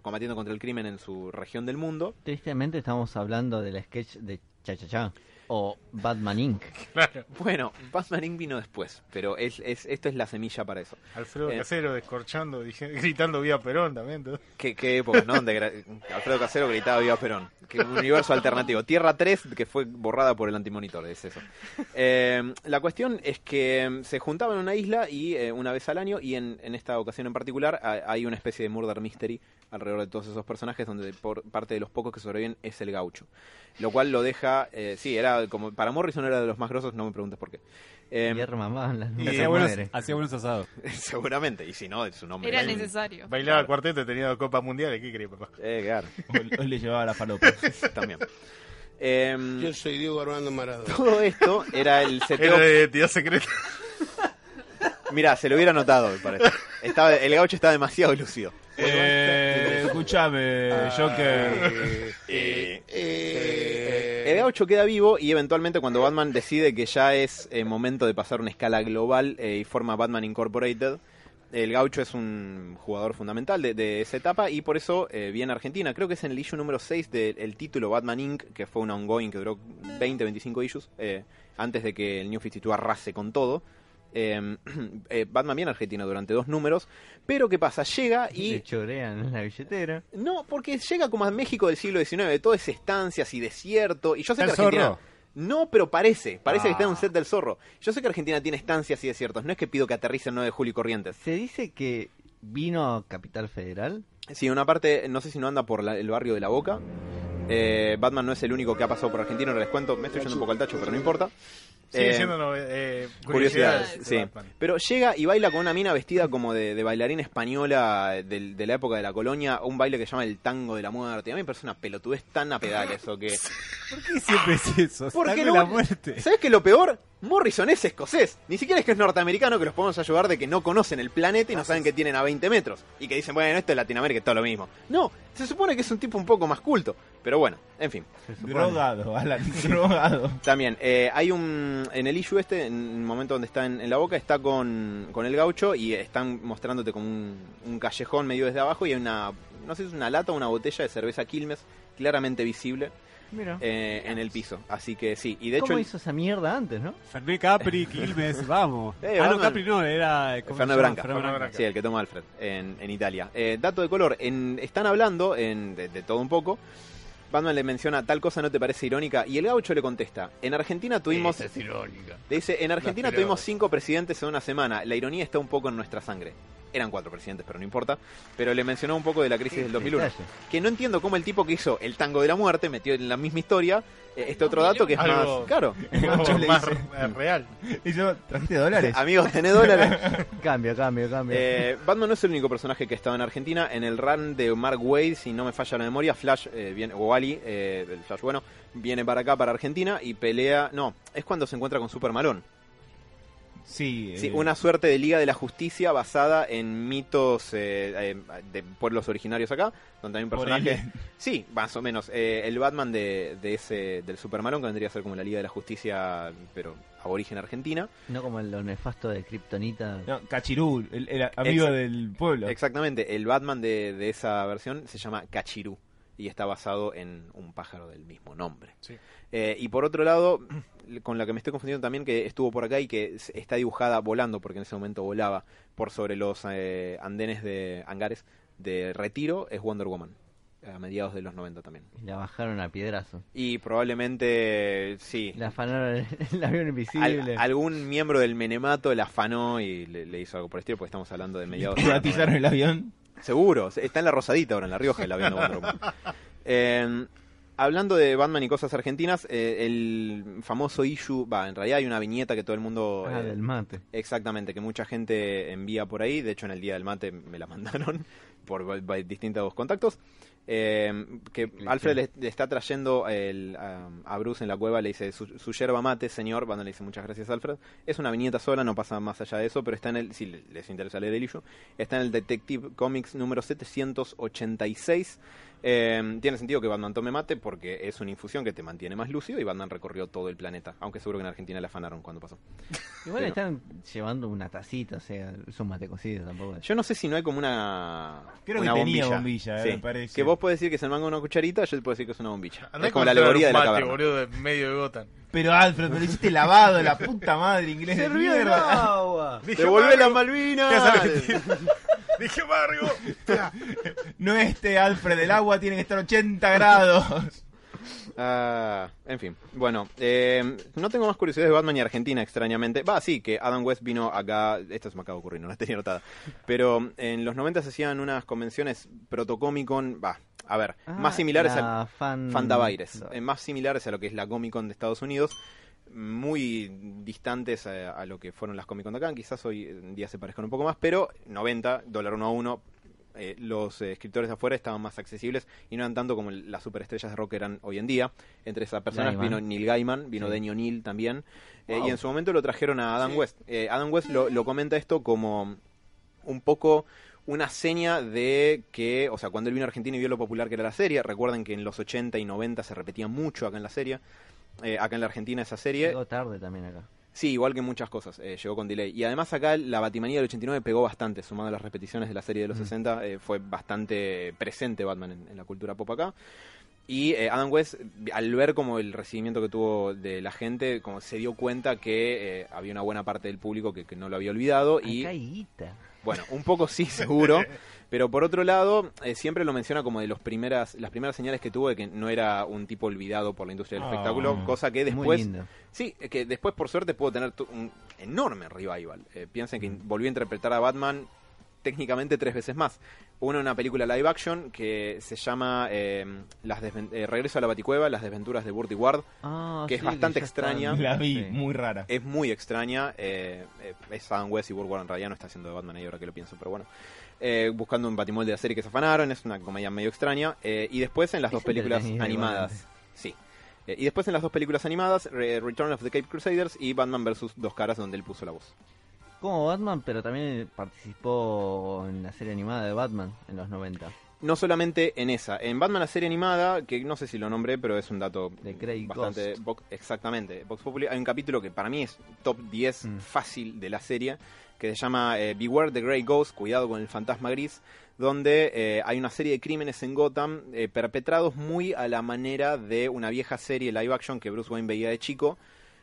S3: combatiendo contra el crimen en su región del mundo.
S4: Tristemente estamos hablando del sketch de Cha Cha Cha o Batman Inc.
S1: Claro.
S3: Bueno, Batman Inc. vino después, pero es, es, esto es la semilla para eso.
S1: Alfredo
S3: Eh.
S1: Casero descorchando, dije- gritando Vía Perón también. todo.
S3: ¿Qué, qué época, ¿no? Donde Alfredo Casero gritaba Viva Perón. Que un universo alternativo. Tierra 3, que fue borrada por el antimonitor, es eso. Eh, la cuestión es que eh, se juntaban en una isla y eh, una vez al año, y en, esta ocasión en particular, ha- hay una especie de murder mystery alrededor de todos esos personajes, donde por parte de los pocos que sobreviven es el gaucho. Lo cual lo deja, eh, sí, era como, para Morrison era de los más grosos, no me preguntes por qué. Eh,
S4: Y mamá, la
S1: y
S5: Hacía buenos, hacía buenos asados.
S3: seguramente, y si no, es su nombre.
S6: Era
S3: Eh,
S6: necesario.
S1: Bailaba cuarteto, tenía dos copas mundiales, ¿qué crees, papá?
S3: Eh, claro,
S2: O, o le llevaba la falopa.
S3: también. Em,
S7: Yo soy Diego Armando Maradona.
S3: todo esto era el seteo
S1: Era de identidad secreta.
S3: Mira, se lo hubiera notado, me parece. Estaba, el gaucho está demasiado lúcido.
S2: Eh, escúchame, Joker.
S3: Eh,
S7: Eh,
S3: el gaucho queda vivo y eventualmente cuando Batman decide que ya es eh, momento de pasar una escala global eh, y forma Batman Incorporated, el gaucho es un jugador fundamental de, de esa etapa y por eso eh, viene a Argentina. Creo que es en el issue número 6 del título Batman Inc., que fue un ongoing que duró 20, 25 issues, eh, antes de que el New 52 arrase con todo. Eh, eh, Batman viene a Argentina durante dos números, pero ¿qué pasa? Llega y...
S4: Le chorean en la billetera.
S3: No, porque llega como a México del siglo XIX, todo es estancias y desierto. Y yo sé
S5: ¿Está
S3: que Argentina.
S5: zorro?
S3: No, pero parece, parece que está en un
S5: Ah.
S3: set del zorro. Yo sé que Argentina tiene estancias y desiertos, no es que pido que aterrice el 9 de julio y Corrientes.
S4: Se dice que vino a Capital Federal.
S3: Sí, una parte, no sé si no anda por la- el barrio de La Boca. Eh, Batman no es el único que ha pasado por Argentina, no les cuento, me estoy yendo un poco al tacho, pero no importa.
S1: Sigue
S3: Eh,
S1: siendo eh,
S3: curiosidades,
S1: curiosidades.
S3: sí.
S1: Batman.
S3: Pero llega y baila con una mina vestida como de, de bailarina española de, la época de la colonia, un baile que se llama el tango de la muerte. Y a mí me parece una pelotudez tan a pedal eso que...
S5: ¿Por qué siempre es eso?
S3: Porque lo-
S5: la muerte.
S3: ¿Sabes qué es lo peor? Morrison es escocés. Ni siquiera es que es norteamericano que los podemos ayudar de que no conocen el planeta y no saben que tienen a 20 metros. Y que dicen, bueno, esto es Latinoamérica, es todo lo mismo. No, se supone que es un tipo un poco más culto. Pero bueno, en fin.
S2: Drogado, Alan, drogado.
S3: También, eh, hay un. En el issue este, en el momento donde está en, en la boca, está con, con el gaucho y están mostrándote como un, un callejón medio desde abajo y hay una. No sé si es una lata o una botella de cerveza Quilmes, claramente visible. Eh, en el piso. Así que sí, y de hecho.
S4: ¿Cómo
S3: el-
S4: hizo esa mierda antes, no?
S5: Fernet Capri, Quilmes, vamos.
S3: Eh,
S5: ah, no. Capri no, era...
S3: Fernet Branca.
S5: Branca.
S3: Sí, el que toma Alfred en, en Italia. Eh, dato de color, en, están hablando en, de, de todo un poco. Batman le menciona tal cosa no te parece irónica y el gaucho le contesta, en Argentina tuvimos...
S7: Esa es irónica.
S3: Le dice, en Argentina tuvimos cinco presidentes en una semana. La ironía está un poco en nuestra sangre. Eran cuatro presidentes, pero no importa. Pero le mencionó un poco de la crisis del 2001.
S4: Detalle.
S3: Que no entiendo cómo el tipo que hizo el tango de la muerte metió en la misma historia este otro dato que es
S1: Algo-
S3: más... Claro.
S1: Algo
S3: Le
S1: más eh, real.
S2: Y yo, ¿trajiste dólares?
S3: Amigos, tenés dólares.
S4: Cambio, cambio, cambio.
S3: Eh, Batman no es el único personaje que ha estado en Argentina. En el run de Mark Wade, si no me falla la memoria, Flash eh, viene, o Ali, eh, el Flash bueno, viene para acá, para Argentina, y pelea. No, es cuando se encuentra con Super Malón.
S2: Sí,
S3: Sí,
S2: eh,
S3: una suerte de Liga de la Justicia basada en mitos eh, eh, de pueblos originarios acá, donde hay un personaje... Sí, más o menos. Eh, el Batman de, de ese del Superman que vendría a ser como la Liga de la Justicia, pero aborigen argentina.
S4: No como lo nefasto de Kryptonita.
S2: No, Cachirú, el, el amigo
S3: Exact-
S2: del pueblo.
S3: Exactamente, el Batman de, de esa versión se llama Cachirú y está basado en un pájaro del mismo nombre.
S1: Sí.
S3: Eh, y por otro lado, con la que me estoy confundiendo también, que estuvo por acá y que está dibujada volando, porque en ese momento volaba por sobre los eh, andenes de hangares de retiro, es Wonder Woman, a mediados de los 90 también.
S4: Y la bajaron a piedrazo.
S3: Y probablemente, sí,
S4: Le afanaron el avión
S3: al-
S4: invisible.
S3: algún miembro del Menemato la afanó y le, le hizo algo por el estilo, porque estamos hablando de mediados de los 90.
S2: Privatizaron el avión.
S3: Seguro, está en la Rosadita ahora, en La Rioja, el avión de Wonder Woman. Eh, hablando de Batman y cosas argentinas, eh, el famoso issue, va, en realidad hay una viñeta que todo el mundo...
S4: Ah,
S3: eh,
S4: del mate.
S3: Exactamente, que mucha gente envía por ahí. De hecho, en el día del mate me la mandaron por distintos contactos. Eh, que Alfred le, le está trayendo el, a, a Bruce en la cueva, le dice su, su yerba mate, señor. Batman le dice muchas gracias, Alfred. Es una viñeta sola, no pasa más allá de eso, pero está en el, si le- les interesa leer el issue, está en el Detective Comics número 786. Eh, tiene sentido que Batman tome mate porque es una infusión que te mantiene más lúcido y Batman recorrió todo el planeta, aunque seguro que en Argentina le afanaron cuando pasó.
S4: Igual
S3: Pero-
S4: están llevando una tacita, o sea, es un mate cocido tampoco.
S3: Yo no sé si no hay como una.
S2: Creo
S3: una
S2: que tenía bombilla, eh,
S3: Sí.
S2: me parece.
S3: Que vos podés decir que es el mango de una cucharita, yo te puedo decir que es una bombilla.
S1: Andá
S3: es como la alegoría de
S1: un
S3: la
S1: mate,
S3: caverna.
S1: boludo, de medio de Gotham.
S2: Pero Alfred, me lo hiciste lavado, la puta madre inglés de mierda.
S4: agua!
S1: Dije,
S3: ¡Devolvé las. Malvinas!
S1: Dije, Margo.
S2: No este Alfred, el agua tiene que estar 80 grados.
S3: Ah, en fin, bueno, eh, no tengo más curiosidades de Batman y Argentina, extrañamente. Va, sí, que Adam West vino acá, esto se me acaba de ocurrir, no la tenía notada. Pero en los 90 se hacían unas convenciones protocomicon, va, a ver,
S4: Ah,
S3: más similares a...
S4: fan...
S3: Fandavaires, eh, más similares a lo que es la Comic Con de Estados Unidos, muy distantes a, a lo que fueron las Comic Con de acá, quizás hoy en día se parezcan un poco más, pero 90, dólar uno a uno, eh, los eh, escritores de afuera estaban más accesibles y no eran tanto como las superestrellas de rock eran hoy en día. Entre esas personas
S4: Gaiman.
S3: vino Neil Gaiman, vino
S4: Sí.
S3: Denny O'Neill también, eh,
S4: Wow.
S3: y en su momento lo trajeron a Adam West. Eh, Adam West lo, lo comenta esto como un poco una seña de que, o sea, cuando él vino a Argentina y vio lo popular que era la serie, recuerden que en los 80 y 90 se repetía mucho acá en la serie, eh, acá en la Argentina esa serie,
S4: Llegó tarde también acá.
S3: sí, igual que muchas cosas, eh, llegó con delay. Y además acá la Batimanía del 89 pegó bastante, sumado a las repeticiones de la serie de los 60, eh, fue bastante presente Batman en, en la cultura pop acá. Y eh, Adam West, al ver como el recibimiento que tuvo de la gente, como se dio cuenta que había una buena parte del público que, que no lo había olvidado y
S4: Acá hay guita.
S3: bueno, un poco sí, seguro. Pero por otro lado, eh, siempre lo menciona como de los primeras, las primeras señales que tuvo de que no era un tipo olvidado por la industria del
S2: Ah.
S3: espectáculo, cosa que
S4: Muy
S3: después, sí, que después por suerte pudo tener tu- un enorme revival. Eh, piensen que volvió a interpretar a Batman técnicamente tres veces más. Uno en una película live action que se llama eh, las eh, Regreso a la Baticueva, las desventuras de Burt y Ward.
S4: Ah,
S3: que es bastante extraña.
S2: La vi,
S4: Sí.
S2: muy rara.
S3: Es muy extraña. eh, eh, es Adam West y Burt Ward en realidad no está haciendo de Batman ahí ahora que lo pienso, pero bueno. Eh, buscando un batimol de la serie que se afanaron, es una comedia medio extraña. eh, y después en las
S4: Es
S3: dos películas animadas. Sí. Eh, y después en las dos películas animadas, Re- Return of the Cape Crusaders y Batman vs. Dos Caras, donde él puso la voz.
S4: Como Batman, pero también participó en la serie animada de Batman en los 90.
S3: No solamente en esa, en Batman la serie animada, que no sé si lo nombré, pero es un dato
S4: De Craig
S3: bastante vox- exactamente. Vox Populi, hay un capítulo que para mí es top 10
S4: Mm.
S3: fácil de la serie, que se llama eh, Beware the Grey Ghost, cuidado con el fantasma gris, donde eh, hay una serie de crímenes en Gotham eh, perpetrados muy a la manera de una vieja serie live action que Bruce Wayne veía de chico,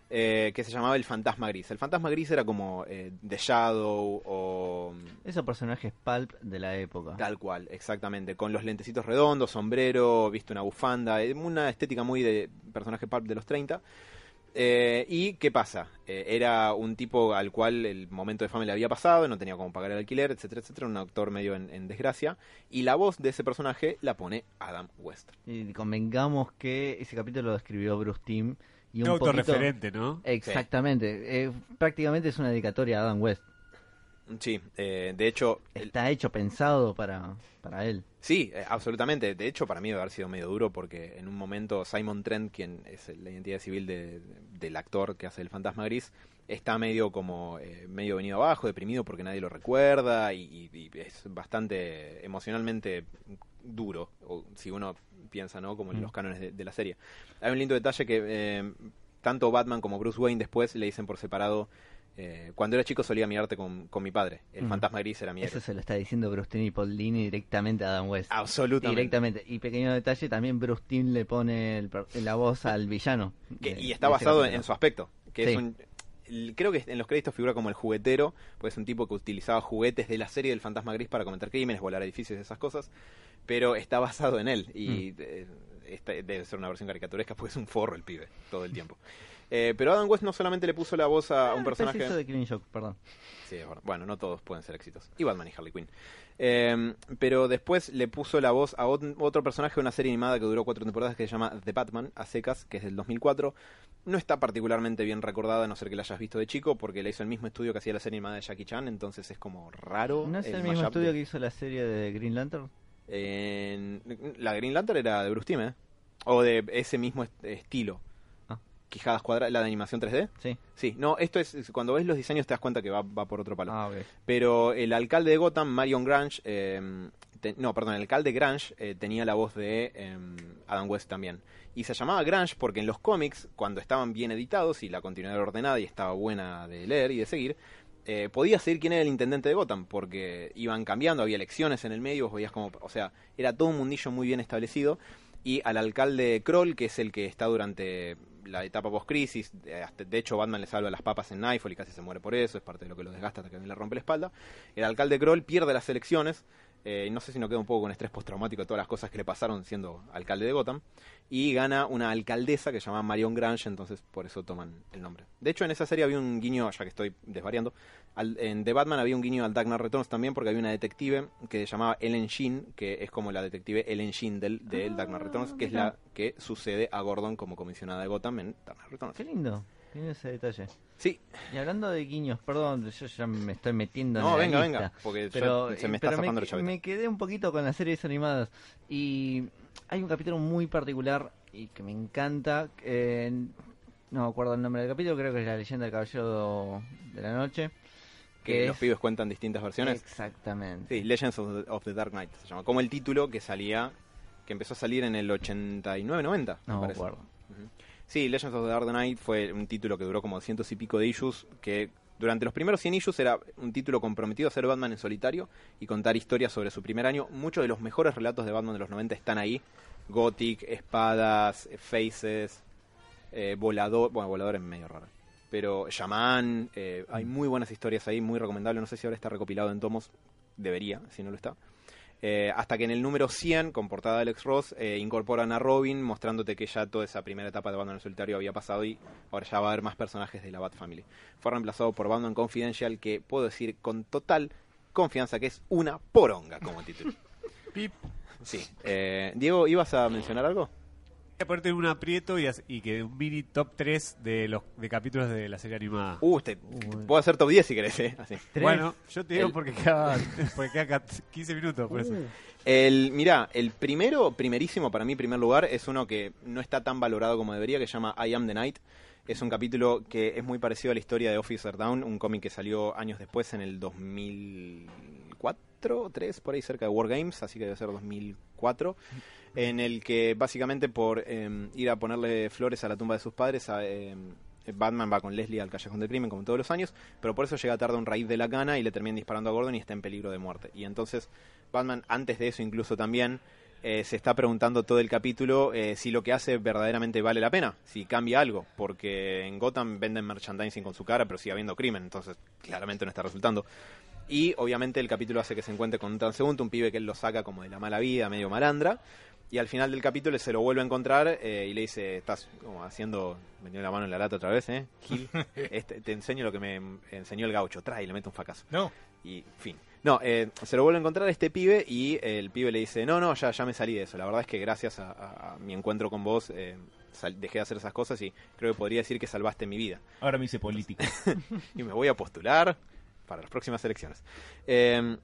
S3: eh, que se llamaba El Fantasma Gris. El Fantasma Gris era como eh, The Shadow o
S4: Esos personajes pulp de la época.
S3: Tal cual, exactamente. Con los lentecitos redondos, sombrero, viste una bufanda, eh, una estética muy de personaje pulp de los 30. Eh, ¿Y qué pasa? Eh, era un tipo al cual el momento de fama le había pasado, no tenía cómo pagar el alquiler, etcétera, etcétera, un actor medio en, en desgracia. Y la voz de ese personaje la pone Adam West.
S4: Y convengamos que ese capítulo lo escribió Bruce Timm. Y un
S5: Un
S4: poquito...
S5: autorreferente, ¿no?
S4: Exactamente. Eh, prácticamente es una dedicatoria a Adam West.
S3: Sí, eh, de hecho, el-
S4: Está hecho, pensado para, para él.
S3: Sí, eh, absolutamente. De hecho, para mí debe haber sido medio duro porque en un momento Simon Trent, quien es la identidad civil de- del actor que hace el fantasma gris, está medio como eh, medio venido abajo, deprimido porque nadie lo recuerda y, y- y es bastante emocionalmente duro, o si uno piensa, ¿no? Como en
S4: Mm.
S3: los cánones de, de la serie. Hay un lindo detalle que eh, tanto Batman como Bruce Wayne después le dicen por separado. eh, cuando era chico solía mirarte con, con mi padre. El
S4: Mm.
S3: fantasma gris era mi.
S4: Eso se lo está diciendo Bruce Timm y Paul Dini directamente a Adam West.
S3: Absolutamente.
S4: Directamente. Y pequeño detalle, también Bruce Timm le pone el la voz al villano.
S3: Que-
S4: de-
S3: y está basado en, su aspecto. Que
S4: Sí.
S3: es un, creo que en los créditos figura como el juguetero, pues es un tipo que utilizaba juguetes de la serie del Fantasma Gris para cometer crímenes, volar edificios y esas cosas. Pero está basado en él.
S4: Mm.
S3: Y eh, esta debe ser una versión caricaturesca, porque es un forro el pibe todo el tiempo. Eh, pero Adam West no solamente le puso la voz a un
S4: Ah,
S3: personaje.
S4: de Killing perdón.
S3: Sí, es verdad. bueno, no todos pueden ser éxitos. Y Batman y Harley Quinn. Eh, pero después le puso la voz a ot- otro personaje de una serie animada que duró cuatro temporadas que se llama The Batman, a secas, que es del 2004. No está particularmente bien recordada, a no ser que la hayas visto de chico, porque la hizo el mismo estudio que hacía la serie animada de Jackie Chan, entonces es como raro.
S4: ¿No es el,
S3: el
S4: mismo estudio
S3: de-
S4: que hizo la serie de Green Lantern?
S3: En- la Green Lantern era de Bruce Timm, ¿eh? O de ese mismo est- estilo. Quijadas cuadradas, la de animación 3D.
S4: Sí.
S3: Sí, no, esto es, es- cuando ves los diseños te das cuenta que va, va por otro palo.
S4: Ah, ok.
S3: Pero el alcalde de Gotham, Marion Grange, eh, te- no, perdón, el alcalde Grange eh, tenía la voz de eh, Adam West también. Y se llamaba Grange porque en los cómics, cuando estaban bien editados y la continuidad era ordenada y estaba buena de leer y de seguir, eh, podías seguir quién era el intendente de Gotham, porque iban cambiando, había elecciones en el medio, vos veías como, o sea, era todo un mundillo muy bien establecido. Y al alcalde Kroll, que es el que está durante la etapa post-crisis, de hecho Batman le salva las papas en Nightfall y casi se muere por eso, es parte de lo que lo desgasta hasta que le rompe la espalda. El alcalde Kroll pierde las elecciones, eh, no sé si no queda un poco con estrés postraumático de todas las cosas que le pasaron siendo alcalde de Gotham, y gana una alcaldesa que se llama Marion Grange, entonces por eso toman el nombre. De hecho, en esa serie había un guiño, ya que estoy desvariando, al- en The Batman había un guiño al Dark Knight Returns también, porque había una detective que se llamaba Ellen Sheen, que es como la detective Ellen Sheen del, del Dark Knight Returns, que es la que sucede a Gordon como comisionada de Gotham en Dark Knight Returns.
S4: Qué lindo. Lindo ese detalle.
S3: Sí,
S4: Y hablando de guiños, perdón, yo ya me estoy metiendo
S3: no,
S4: en la
S3: venga,
S4: lista.
S3: venga, porque
S4: Pero,
S3: se me
S4: eh,
S3: está
S4: pero
S3: zafando chaveta.
S4: me quedé un poquito con las series animadas. Y hay un capítulo muy particular y que me encanta. eh, no me acuerdo el nombre del capítulo, creo que es La leyenda del caballero de la noche.
S3: Que
S4: Que
S3: los
S4: es-
S3: pibes cuentan distintas versiones.
S4: Exactamente.
S3: Sí, Legends of the, of the Dark Knight se llama. Como el título que salía, que empezó a salir en el 89-90.
S4: No me
S3: parece.
S4: acuerdo.
S3: Sí, Legends of the Dark Knight fue un título que duró como cientos y pico de issues, que durante los primeros 100 issues era un título comprometido a ser Batman en solitario y contar historias sobre su primer año. Muchos de los mejores relatos de Batman de los 90 están ahí. Gothic, espadas, eh, faces, eh, volador, bueno, volador es medio raro. Pero Shaman, eh, hay muy buenas historias ahí, muy recomendable. No sé si ahora está recopilado en tomos, debería, si no lo está. Eh, hasta que en el número 100, con portada de Alex Ross, eh, incorporan a Robin, mostrándote que ya toda esa primera etapa de Batman en solitario había pasado y ahora ya va a haber más personajes de la Bat Family. Fue reemplazado por Batman Confidential, que puedo decir con total confianza que es una poronga como título. Sí. Eh, Diego, ¿ibas a mencionar algo?
S5: Ponerte en un aprieto y, y que un mini top 3 de los de capítulos de la serie animada.
S3: Uh, te, puedo hacer top 10 si querés, ¿eh? Así.
S5: Bueno, yo te digo
S3: El-
S5: porque queda, porque queda 15 minutos, por eso.
S3: El, mirá, el primero, primerísimo para mí, primer lugar, es uno que no está tan valorado como debería, que se llama I Am the Night. Es un capítulo que es muy parecido a la historia de Officer Down, un cómic que salió años después, en el 2004 o 3, por ahí cerca de War Games, así que debe ser 2004, en el que básicamente por eh, ir a ponerle flores a la tumba de sus padres, a, eh, Batman va con Leslie al callejón del crimen como todos los años, pero por eso llega tarde un raíz de la cana y le terminan disparando a Gordon y está en peligro de muerte. Y entonces Batman, antes de eso incluso también, eh, se está preguntando todo el capítulo eh, si lo que hace verdaderamente vale la pena, si cambia algo, porque en Gotham venden merchandising con su cara, pero sigue habiendo crimen, entonces claramente no está resultando. Y obviamente el capítulo hace que se encuentre con un transeúnte, un pibe que él lo saca como de la mala vida, medio malandra, y al final del capítulo se lo vuelve a encontrar eh, y le dice, estás como haciendo, metiendo la mano en la lata otra vez, ¿eh? Gil, este, te enseño lo que me enseñó el gaucho, trae y le mete un fracaso.
S1: No.
S3: Y fin. No, eh, se lo vuelve a encontrar a este pibe y el pibe le dice, no, no, ya, ya me salí de eso. La verdad es que gracias a, a- a mi encuentro con vos eh, sal- dejé de hacer esas cosas y creo que podría decir que salvaste mi vida.
S2: Ahora me hice político.
S3: Y me voy a postular para las próximas elecciones. Eh,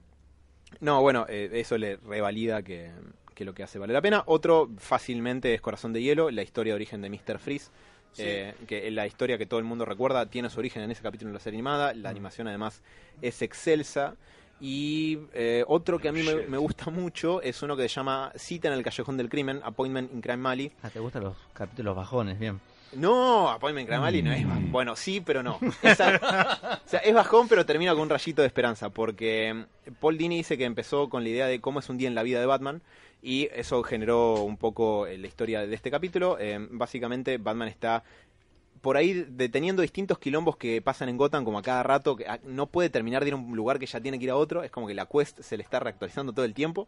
S3: no, bueno, eso le revalida que, que lo que hace vale la pena. Otro fácilmente es Corazón de Hielo, la historia de origen de Mr. Freeze, eh, que la historia que todo el mundo recuerda tiene su origen en ese capítulo de la serie animada. La animación además es excelsa. Y eh, otro que a mí me, me gusta mucho es uno que se llama Cita en el Callejón del Crimen, Appointment in Crime Alley.
S4: Ah, te gustan los capítulos bajones, bien.
S3: No, Appointment Alley no es ba- Bueno, sí, pero no. Esa- o sea, es bajón, pero termina con un rayito de esperanza. Porque mm, Paul Dini dice que empezó con la idea de cómo es un día en la vida de Batman. Y eso generó un poco eh, la historia de este capítulo. Eh, básicamente, Batman está por ahí deteniendo distintos quilombos que pasan en Gotham como a cada rato, que ah, no puede terminar de ir a un lugar que ya tiene que ir a otro, es como que la quest se le está reactualizando todo el tiempo.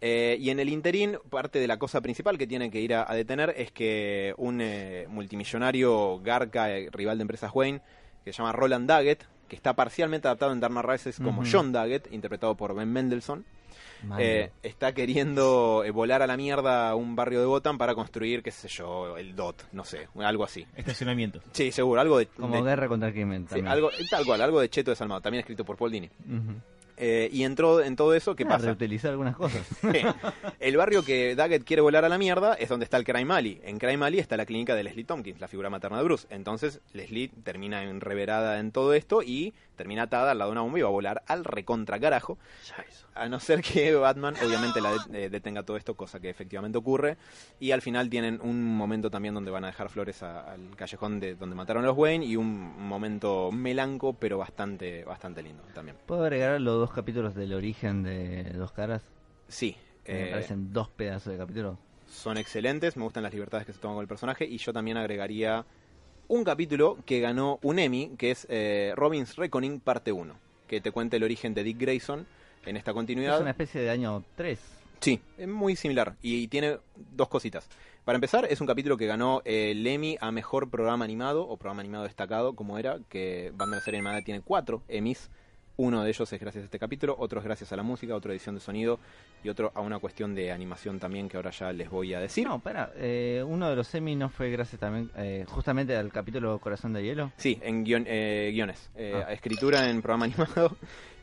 S3: Eh, y en el interín, parte de la cosa principal que tiene que ir a, a detener es que un eh, multimillonario garca, eh, rival de empresas Wayne, que se llama Roland Daggett, que está parcialmente adaptado en Dark Rises como. John Daggett, interpretado por Ben Mendelssohn, eh, está queriendo eh, volar a la mierda un barrio de Gotham para construir, qué sé yo, el DOT, no sé, algo así.
S2: Estacionamiento.
S3: Sí, seguro, algo de...
S4: Como
S3: de-
S4: guerra contra el crimen
S3: sí,
S4: también.
S3: algo, tal cual, algo de Cheto desalmado, también escrito por Paul Dini.
S4: Ujú.
S3: Eh, y entró en todo eso, ¿qué
S4: Ah,
S3: pasa?
S4: Reutilizar algunas cosas.
S3: el barrio que Daggett quiere volar a la mierda es donde está el Crime Alley. En Crime Alley está la clínica de Leslie Tompkins, la figura materna de Bruce. Entonces Leslie termina enreverada en todo esto y termina atada al lado de una bomba y va a volar al recontra carajo. A no ser que Batman obviamente la de- eh, detenga todo esto, cosa que efectivamente ocurre. Y al final tienen un momento también donde van a dejar flores a- al callejón de donde mataron a los Wayne y un momento melanco pero bastante, bastante lindo también.
S4: ¿Puedo agregar los dos capítulos del origen de Dos Caras?
S3: Sí.
S4: Que me
S3: eh,
S4: parecen dos pedazos de capítulo.
S3: son excelentes, me gustan las libertades que se toman con el personaje y yo también agregaría un capítulo que ganó un Emmy, que es eh, Robin's Reckoning parte 1, que te cuenta el origen de Dick Grayson en esta
S4: Es
S3: continuidad.
S4: una especie de año 3.
S3: Sí, es muy similar y, tiene dos cositas. Para empezar, es un capítulo que ganó eh, el Emmy a Mejor Programa Animado o Programa Animado Destacado, como era, que Banda de Serie Animada tiene cuatro Emmys. Uno de ellos es gracias a este capítulo, otro es gracias a la música, otro edición de sonido y otro a una cuestión de animación también que ahora ya les voy a decir.
S4: No, para, uno de los semis no fue gracias también, eh, justamente al capítulo Corazón de Hielo.
S3: Sí, en guion- eh, guiones. Eh,
S4: Ah.
S3: Escritura en programa animado,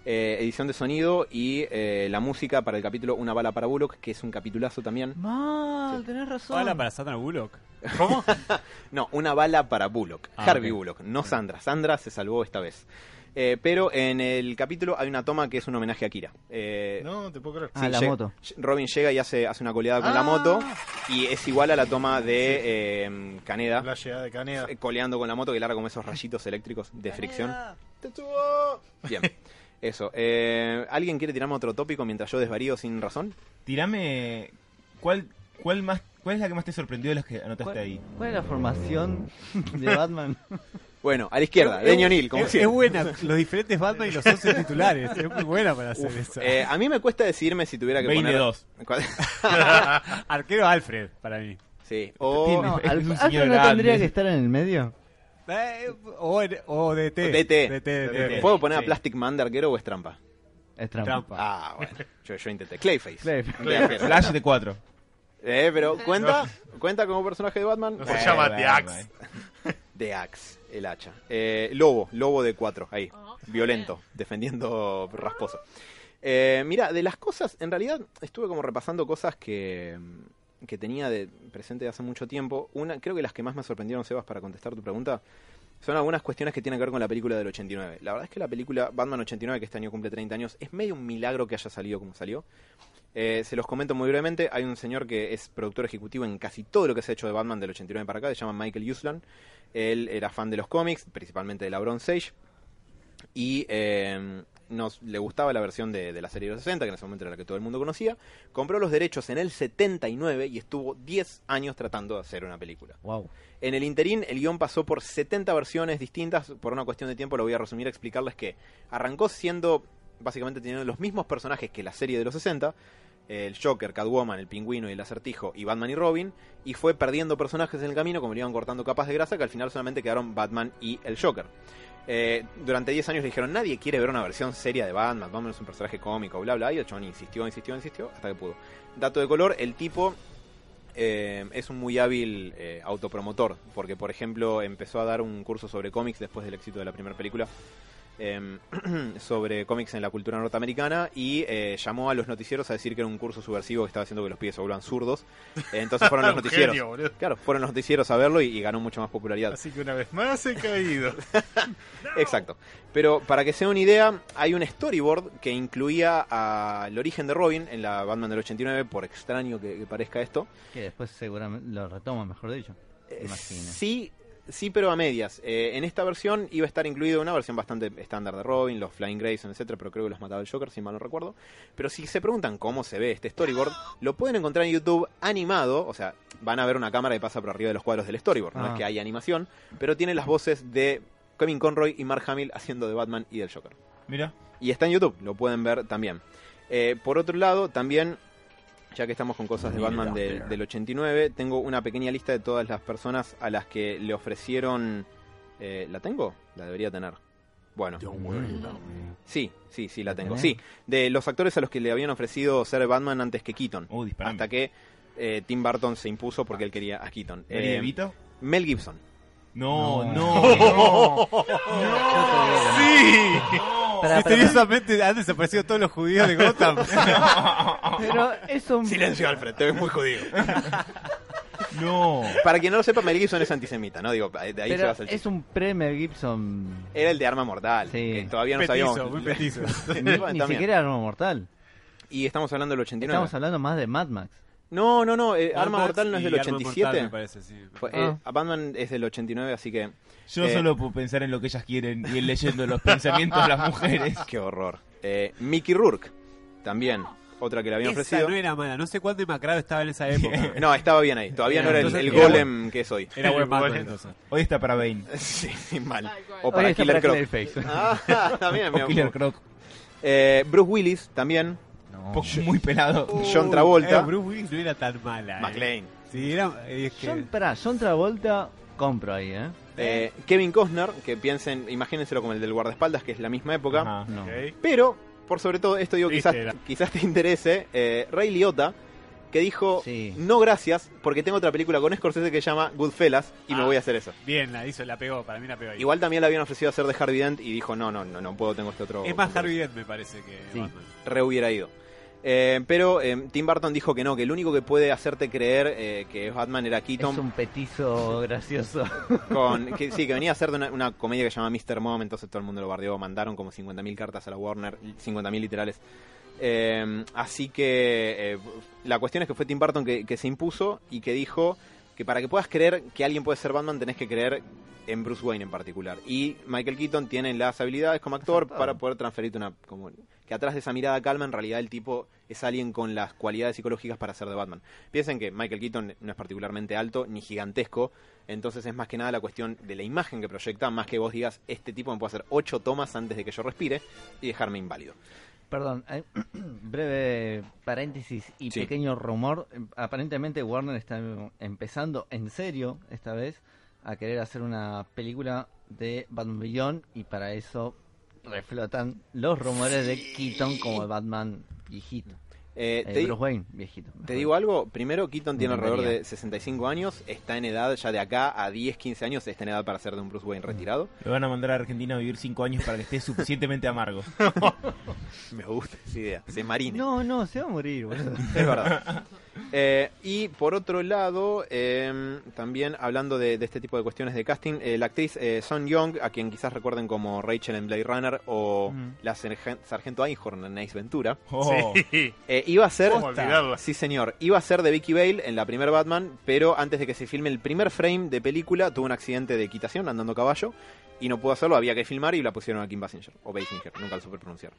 S3: eh, edición de sonido y eh, la música para el capítulo Una bala para Bullock, que es un capitulazo también.
S4: Mal, tenés razón.
S5: Hola para Sandra Bullock.
S1: ¿Cómo?
S3: No, Una bala para Bullock.
S5: Ah,
S3: Harvey. Bullock, no Sandra. Sandra se salvó esta vez. Eh, pero en el capítulo hay una toma que es un homenaje a Kira. Eh,
S1: No, te puedo creer.
S4: Ah, la
S3: llega-
S4: moto.
S3: Robin llega y hace, hace una coleada con la
S1: Ah.
S3: moto y es igual a la toma de eh, Caneda.
S1: La llegada de Caneda.
S3: eh, coleando con la moto que larga como esos rayitos eléctricos de fricción. ¡Tetsuo! Bien, eso. Eh, ¿Alguien quiere tirarme otro tópico mientras yo desvarío sin razón?
S2: Tirame. ¿Cuál, cuál, más, ¿Cuál es la que más te sorprendió de las que anotaste
S4: ¿Cuál,
S2: ahí?
S4: cuál es la formación de Batman?
S3: Bueno, a la izquierda,
S5: Es-
S3: Deño Neal, como
S5: es, es buena, los diferentes Batman y los 11 titulares. Es muy buena para hacer eso.
S3: Eh, a mí me cuesta decidirme si tuviera que
S2: 22.
S3: poner...
S5: Arquero Alfred, para mí.
S3: sí, o...
S2: Tiene-
S4: No, Al- ¿Alfred no
S2: grande.
S4: tendría que estar en el medio?
S5: Eh, o, o DT.
S3: DT.
S5: DT, DT.
S3: ¿Puedo poner a
S2: Sí.
S3: Plastic Man de arquero o es trampa?
S4: Es trampa.
S5: Trampa.
S3: Ah, bueno, yo, yo intenté. Clayface.
S4: Clayface.
S3: De arquero.
S2: Flash de 4.
S3: Eh, pero ¿cuenta? ¿Cuenta como personaje de Batman?
S1: No se llama The Axe.
S3: The Axe, el hacha. Eh, lobo, lobo de 4, ahí. Violento, defendiendo rasposo. Eh, mira, de las cosas, en realidad estuve como repasando cosas que, que tenía de presente de hace mucho tiempo. Una, creo que las que más me sorprendieron, Sebas, para contestar tu pregunta, son algunas cuestiones que tienen que ver con la película del 89. La verdad es que la película Batman 89, que este año cumple 30 años, es medio un milagro que haya salido como salió. Eh, se los comento muy brevemente. Hay un señor que es productor ejecutivo en casi todo lo que se ha hecho de Batman del 89 para acá, se llama Michael Uslan. Él era fan de los cómics, principalmente de la Bronze Age. Y eh, nos, le gustaba la versión de, de la serie de los 60, que en ese momento era la que todo el mundo conocía. Compró los derechos en el 79 y estuvo 10 años tratando de hacer una película.
S4: Wow.
S3: En el interín, el guion pasó por 70 versiones distintas. Por una cuestión de tiempo, lo voy a resumir, explicarles que arrancó siendo básicamente teniendo los mismos personajes que la serie de los 60. El Joker, Catwoman, el Pingüino y el Acertijo y Batman y Robin. Y fue perdiendo personajes en el camino, como le iban cortando capas de grasa, que al final solamente quedaron Batman y el Joker. Eh, durante 10 años le dijeron, nadie quiere ver una versión seria de Batman, Batman es un personaje cómico, bla, bla, y chabón insistió, insistió, insistió, hasta que pudo. Dato de color, el tipo eh, es un muy hábil eh, autopromotor, porque por ejemplo empezó a dar un curso sobre cómics después del éxito de la primera película. Em, sobre cómics en la cultura norteamericana y eh, llamó a los noticieros a decir que era un curso subversivo que estaba haciendo que los pibes se vuelvan zurdos. Entonces fueron los noticieros.
S1: genio.
S3: Claro, fueron los noticieros a verlo y, y ganó mucho más popularidad.
S1: Así que una vez más he caído.
S3: Exacto. Pero para que se den una idea, hay un storyboard que incluía al origen de Robin en la Batman del 89, por extraño que, que parezca esto.
S4: Que después seguramente lo retoma, mejor dicho.
S3: Eh,
S4: Imagino.
S3: Sí, sí, pero a medias. Eh, en esta versión iba a estar incluido una versión bastante estándar de Robin, los Flying Grayson, etcétera, pero creo que los mataba el Joker, si mal no recuerdo. Pero si se preguntan cómo se ve este storyboard, lo pueden encontrar en YouTube animado, o sea, van a ver una cámara que pasa por arriba de los cuadros del storyboard, no
S4: Ah.
S3: es que hay animación, pero tiene las voces de Kevin Conroy y Mark Hamill haciendo de Batman y del Joker.
S2: Mira.
S3: Y está en YouTube, lo pueden ver también. Eh, por otro lado, también, ya que estamos con cosas de Batman de- del 89, tengo una pequeña lista de todas las personas a las que le ofrecieron... eh, ¿La tengo? La debería tener. Bueno, sí, sí, sí, la tengo. Sí, de los actores a los que le habían ofrecido ser Batman antes que Keaton.
S2: Disparame.
S3: hasta que eh, Tim Burton se impuso porque él quería a Keaton.
S2: ¿Danny
S3: Eh? Mel Gibson.
S2: No,
S4: No.
S2: no, no.
S1: ¡Sí!
S4: Pará, pará,
S5: Misteriosamente han desaparecido todos los judíos de Gotham.
S4: Pero es un...
S3: Silencio, Alfred, te ves muy jodido.
S2: No.
S3: Para quien no lo sepa, Mel Gibson es antisemita, ¿no? Digo, de ahí se
S4: es un pre Gibson.
S3: Era el de Arma Mortal,
S4: Sí.
S3: que todavía no
S5: petizo,
S3: sabíamos.
S5: muy petizo.
S4: Ni, ni siquiera Arma Mortal.
S3: Y estamos hablando del 89.
S4: Estamos hablando más de Mad Max.
S3: No, no, no, eh, Arma Mortal no es del
S5: Arma
S3: 87.
S5: Mortal, me parece, sí.
S3: Fue,
S4: Ah.
S3: eh, Batman es del 89, así que...
S2: Yo
S3: Eh.
S2: solo puedo pensar en lo que ellas quieren y él leyendo los pensamientos de las mujeres.
S3: Qué horror. Eh, Mickey Rourke, también, otra que le habían
S5: Esa
S3: ofrecido.
S5: no era mala. No sé cuánto demacrado estaba en esa época.
S3: No, estaba bien ahí. Todavía no era el,
S5: Entonces,
S3: el
S5: era
S3: golem que es hoy.
S5: Era buen entonces.
S2: Hoy está para Bane.
S3: Sí, mal. O
S4: Hoy
S3: para
S4: está
S3: Killer Croc. Ah, también.
S2: O Killer Croc.
S3: Eh, Bruce Willis, también.
S4: No.
S2: Muy pelado.
S3: John Travolta.
S5: Eh, Bruce Willis no era tan mala. eh.
S3: McLean.
S5: Sí, era. es que-
S4: John, pará, John Travolta compro ahí, ¿eh?
S3: Eh, Kevin Costner, que piensen, imagínenselo como el del guardaespaldas, que es la misma época.
S2: Ajá.
S4: No.
S3: Pero, por sobre todo, esto digo, quizás, quizás te interese, eh, Ray Liotta, que dijo,
S4: Sí.
S3: no gracias, porque tengo otra película con Scorsese que se llama Goodfellas y me
S5: Ah.
S3: voy a hacer eso.
S5: Bien, la hizo, la pegó. Para mí la pegó ahí.
S3: Igual también le habían ofrecido hacer de Harvey Dent y dijo, no, no, no, no puedo, tengo este otro...
S5: es más Harvey Dent, me parece, que
S4: Sí.
S5: Batman.
S3: Re hubiera ido. Eh, pero eh, Tim Burton dijo que no, que el único que puede hacerte creer eh, que es Batman era
S4: Es
S3: Keaton,
S4: un petizo gracioso.
S3: con, que, sí, que venía a de una, una comedia que se llama Mr. Mom, entonces todo el mundo lo bardeó, mandaron como 50.000 cartas a la Warner, 50.000 literales. Eh, así que eh, la cuestión es que fue Tim Burton que, que se impuso y que dijo que para que puedas creer que alguien puede ser Batman tenés que creer en Bruce Wayne en particular. Y Michael Keaton tiene las habilidades como actor para poder transferirte una... Como, que atrás de esa mirada calma en realidad el tipo es alguien con las cualidades psicológicas para ser de Batman. Piensen que Michael Keaton no es particularmente alto ni gigantesco, entonces es más que nada la cuestión de la imagen que proyecta, más que vos digas, este tipo me puede hacer ocho tomas antes de que yo respire y dejarme inválido.
S4: Perdón, eh, breve paréntesis y
S3: Sí.
S4: pequeño rumor. Eh, Aparentemente Warner está empezando en serio esta vez a querer hacer una película de Batman Beyond y para eso reflotan los rumores de Keaton como Batman viejito.
S3: Eh,
S4: Eh,
S3: te,
S4: Bruce Wayne viejito.
S3: te digo algo, primero Keaton tiene alrededor de 65 años, está en edad ya de acá a 10, 15 años, está en edad para ser de un Bruce Wayne retirado.
S2: Lo van a mandar a Argentina a vivir 5 años para que esté suficientemente amargo.
S3: Me gusta esa idea, se marine.
S4: No, no, se va a morir, boludo.
S3: Es verdad. Eh, y por otro lado, eh, también hablando de, de este tipo de cuestiones de casting, eh, la actriz eh, Son Young, a quien quizás recuerden como Rachel en Blade Runner o
S4: Mm.
S3: la sargento Einhorn en Ace Ventura,
S2: Oh.
S1: Sí.
S3: Eh, iba a ser... Sí, señor. Iba a ser de Vicky Bale en la primer Batman, pero antes de que se filme el primer frame de película, tuvo un accidente de equitación andando a caballo y no pudo hacerlo, había que filmar y la pusieron a Kim Basinger, o Basinger, nunca lo supe pronunciar.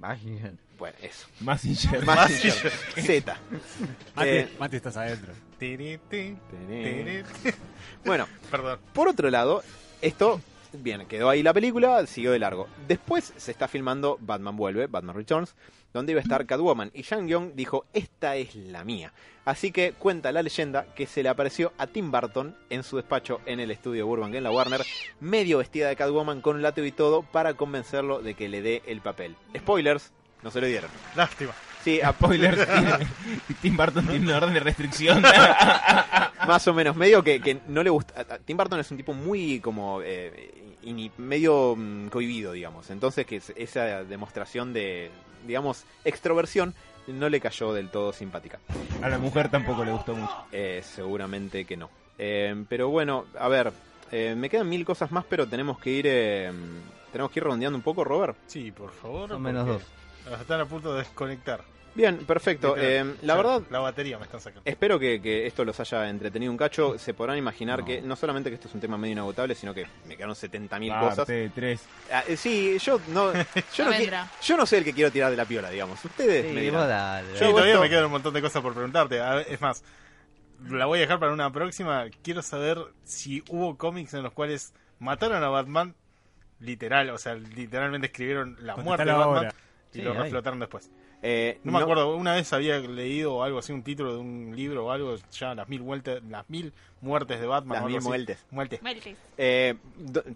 S4: Vaya.
S3: Bueno, eso.
S2: Massinger.
S3: Basinger, Z.
S5: Mati,
S3: Eh,
S5: Mati, estás adentro.
S1: Tiri, ti, tiri,
S3: Bueno,
S1: Perdón.
S3: Por otro lado, esto, bien, quedó ahí la película, siguió de largo. Después se está filmando Batman Vuelve, Batman Returns, donde iba a estar Catwoman. Y Shang Young dijo, esta es la mía. Así que cuenta la leyenda que se le apareció a Tim Burton en su despacho en el estudio Burbank en la Warner, medio vestida de Catwoman con látigo y todo, para convencerlo de que le dé el papel. Spoilers, no se lo dieron.
S1: Lástima.
S3: Sí, a-
S2: Spoiler, Tim Burton tiene una orden de restricción.
S3: más o menos, medio que, que no le gusta. Tim Burton es un tipo muy como eh, medio mm, cohibido, digamos. Entonces que es- esa demostración de, digamos, extroversión no le cayó del todo simpática.
S2: A la mujer tampoco le gustó mucho.
S3: Eh, seguramente que no. Eh, pero bueno, a ver, eh, me quedan mil cosas más, pero tenemos que ir, eh, tenemos que ir redondeando un poco, Robert.
S1: Sí, por favor.
S4: Son menos
S1: porque Están a punto de desconectar.
S3: Bien, perfecto.
S1: Literal.
S3: Eh, la
S1: Ya,
S3: verdad,
S1: La batería me están sacando.
S3: Espero que, que esto los haya entretenido un cacho. Se podrán imaginar
S2: No.
S3: que no solamente que esto es un tema medio inagotable, sino que me quedaron 70.000
S2: Parte
S3: cosas.
S2: tres.
S3: Ah, eh, sí, yo no, yo, no yo no soy el que quiero tirar de la piola, digamos. Ustedes me dirán.
S1: Sí,
S3: Yo
S1: todavía
S3: esto-
S1: me quedan un montón de cosas por preguntarte. A ver, Es más, la voy a dejar para una próxima. Quiero saber si hubo cómics en los cuales mataron a Batman, literal, o sea, literalmente escribieron la
S5: Contestala
S1: muerte de Batman
S5: ahora.
S1: Y
S4: Sí,
S1: lo
S4: hay.
S1: reflotaron después.
S3: Eh,
S1: No me acuerdo, una vez había leído algo así, un título de un libro o algo, ya las mil vueltas, las mil muertes de Batman.
S3: Las mil muertes.
S1: Muertes.
S3: Eh,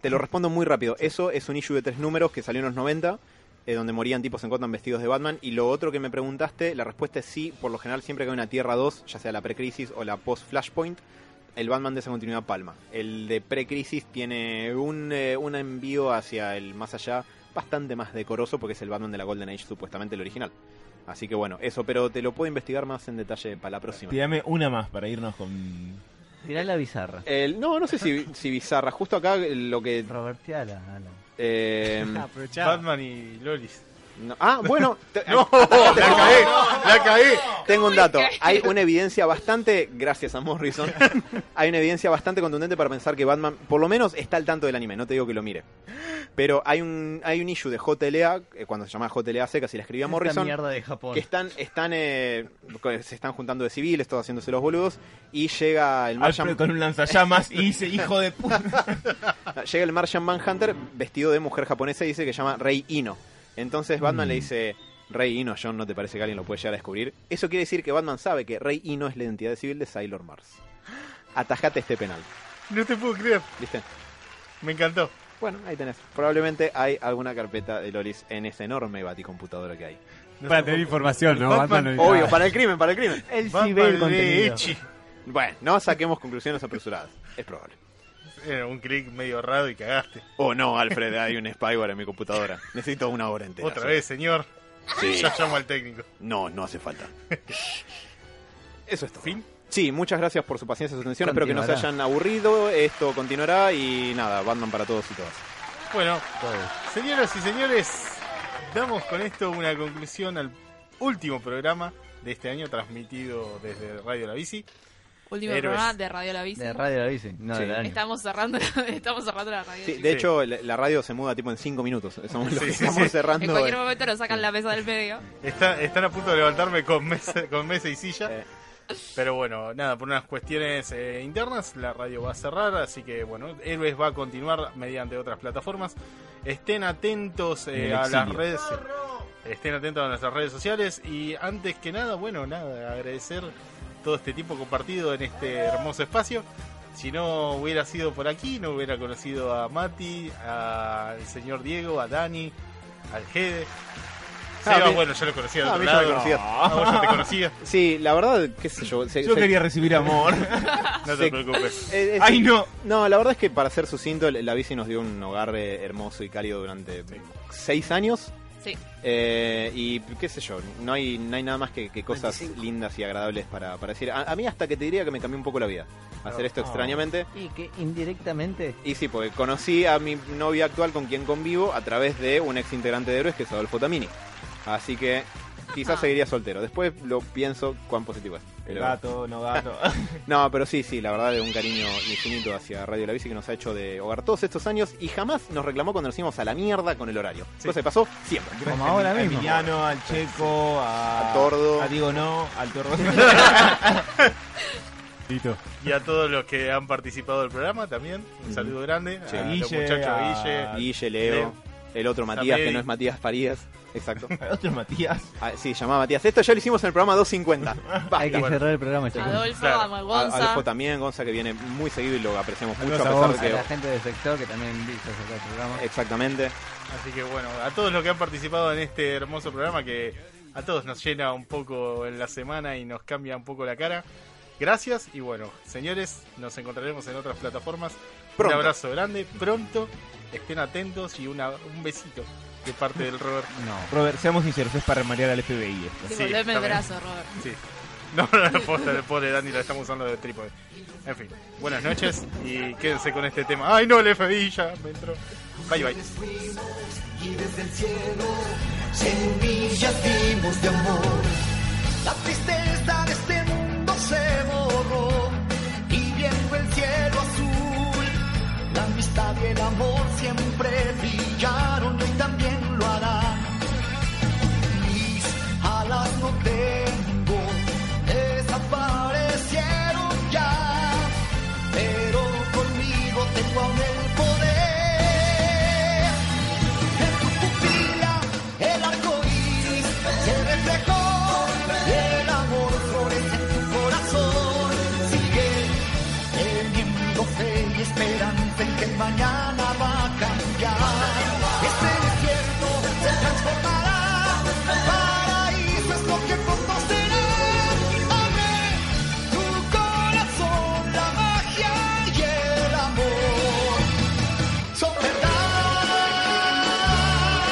S3: te lo respondo muy rápido. Eso es un issue de tres números que salió en los 90, eh, donde morían tipos en Gotham vestidos de Batman. Y lo otro que me preguntaste, la respuesta es sí. Por lo general, siempre que hay una Tierra 2, ya sea la pre-crisis o la post-Flashpoint, el Batman de esa continuidad palma. El de pre-crisis tiene un, eh, un envío hacia el más allá bastante más decoroso, porque es el Batman de la Golden Age, supuestamente el original. Así que bueno, eso, pero te lo puedo investigar más en detalle para la próxima.
S2: Tírame una más para irnos con.
S4: Tirá la bizarra.
S3: El- no, no sé si, si bizarra. Justo acá lo que...
S4: Robertiala, Alan.
S3: eh.
S1: Batman y Lolis.
S3: No- Ah, bueno, te-
S1: ¡No! ¡La caí! ¡La caí!
S3: tengo un dato. Hay una evidencia bastante, gracias a Morrison, hay una evidencia bastante contundente para pensar que Batman, por lo menos, está al tanto del anime. No te digo que lo mire. Pero hay un hay un issue de JLA, eh, cuando se llama JLA seca, si la escribía
S4: Esta
S3: Morrison,
S4: mierda de Japón.
S3: que están, están eh, se están juntando de civiles, todos haciéndose los boludos, y llega el Martian,
S2: Alfred con un lanzallamas y dice, hijo de puta.
S3: llega el Martian Manhunter vestido de mujer japonesa y dice que se llama Rey Ino. Entonces Batman le dice, Rey Ino, John, ¿no te parece que alguien lo puede llegar a descubrir? Eso quiere decir que Batman sabe que Rey Ino es la identidad civil de Sailor Mars. Atajate este penal,
S1: No te puedo creer.
S3: ¿viste?
S1: Me encantó.
S3: Bueno, ahí tenés. Probablemente hay alguna carpeta de Lolis en esa enorme baticomputadora que hay.
S1: No
S5: Para
S1: te
S5: tener información, ¿no?
S1: Batman-
S5: Batman no-
S3: Obvio, para el crimen, para el crimen.
S4: Él sí
S1: Batman
S4: ve el
S1: de
S4: contenido.
S3: Bueno, no saquemos conclusiones apresuradas. Es probable.
S1: Era un clic medio raro y cagaste.
S3: Oh no, Alfred, hay un spyware en mi computadora. Necesito una hora entera.
S1: Otra vez, señor.
S3: Sí.
S1: Ya llamo al técnico.
S3: No, no hace falta. Eso es todo.
S1: ¿Fin?
S3: Sí, muchas gracias por su paciencia y su atención. Espero que no se hayan aburrido. Esto continuará y nada, Batman para todos y todas.
S1: Bueno, señoras y señores, damos con esto una conclusión al último programa de este año transmitido desde Radio La Bici.
S6: Último
S1: Héroes.
S6: programa de Radio La Bici.
S4: De Radio la bici, no
S3: Sí.
S4: del año.
S6: Estamos cerrando, estamos cerrando la radio.
S3: Sí, de
S1: Sí.
S3: hecho, la, la radio se muda tipo en 5 minutos. Somos los
S1: Sí,
S3: que
S1: sí,
S3: estamos
S1: sí.
S3: cerrando.
S6: en cualquier momento nos sacan la mesa del medio.
S1: Está- están a punto de levantarme con mesa, con mesa y silla.
S3: Eh.
S1: Pero bueno, nada, por unas cuestiones eh, internas, la radio va a cerrar. Así que bueno, Héroes va a continuar mediante otras plataformas. Estén atentos eh, a las redes. Estén atentos a nuestras redes sociales. Y antes que nada, bueno, nada, agradecer todo este tiempo compartido en este hermoso espacio. Si no hubiera sido por aquí, no hubiera conocido a Mati, al señor Diego, a Dani, al Gede.
S3: Ah,
S1: Seba, bueno, ya lo conocía de
S3: Ah, a
S1: otro
S3: me
S1: lado.
S3: conocía.
S1: Ah, vos ya te conocía.
S3: Sí, la verdad, qué sé yo. se-
S2: Yo
S3: se-
S2: quería recibir amor.
S1: No te
S3: Se-
S1: preocupes.
S3: eh, eh,
S2: ¡Ay, no!
S3: No, la verdad es que para ser sucinto, la bici nos dio un hogar eh, hermoso y cálido durante seis años.
S6: Sí.
S3: Eh, y qué sé yo, no hay, no hay nada más que, que cosas lindas y agradables para, para decir. A, a mí hasta que te diría que me cambió un poco la vida hacer esto
S2: Oh.
S3: extrañamente.
S4: Y que indirectamente
S3: Y sí, porque conocí a mi novia actual con quien convivo a través de un ex integrante de Héroes que es Adolfo Tamini. Así que quizás
S6: Ah.
S3: seguiría soltero. Después lo pienso cuán positivo es. Pero-
S2: Gato, no gato.
S3: no, pero sí, sí, la verdad de un cariño infinito hacia Radio La Bici que nos ha hecho de hogar todos estos años y jamás nos reclamó cuando nos íbamos a la mierda con el horario. Cosa que pasó siempre.
S4: Como ahora
S2: a
S4: mismo.
S2: Emiliano, al Checo, a,
S3: A Tordo.
S2: A Diego no, al Tordo.
S1: Y a todos los que han participado del programa también. Un saludo grande.
S3: Sí.
S1: a los
S2: Guille,
S1: muchachos
S2: a-
S1: Guille.
S3: Guille, Leo, el otro Matías que no es Matías Farías. Exacto.
S2: Otro Matías.
S3: Ah, sí, llamaba Matías. Esto ya lo hicimos en el programa 250. Basta.
S4: hay que
S1: bueno.
S4: cerrar el programa, chicos.
S6: Adolfo,
S1: Claro.
S6: a
S3: A-
S6: Gonza.
S3: Adolfo también, Gonza que viene muy seguido y lo apreciamos mucho
S5: Saludos
S3: a
S5: a
S3: pesar
S5: Gonza.
S3: de
S4: A la
S3: que...
S4: gente del sector que también dice acerca del programa.
S3: Exactamente.
S1: Así que bueno, a todos los que han participado en este hermoso programa que a todos nos llena un poco en la semana y nos cambia un poco la cara. Gracias y bueno, señores, nos encontraremos en otras plataformas.
S3: Pronto.
S1: Un abrazo grande, pronto, estén atentos y una, un besito de parte del Robert.
S2: No, Robert, seamos sinceros, es para marear al FBI esto.
S1: Sí,
S6: Devolveme el
S1: también.
S6: brazo, Robert.
S1: Sí. No, no, no, posta, el pobre Dani la estamos usando de trípode. En fin, buenas noches y quédense con este tema. ¡Ay, no, el FBI ya me entró! Bye, bye.
S8: y desde el cielo semillas dimos de amor. La tristeza de este mundo se borró y viendo el cielo azul, la amistad y el amor siempre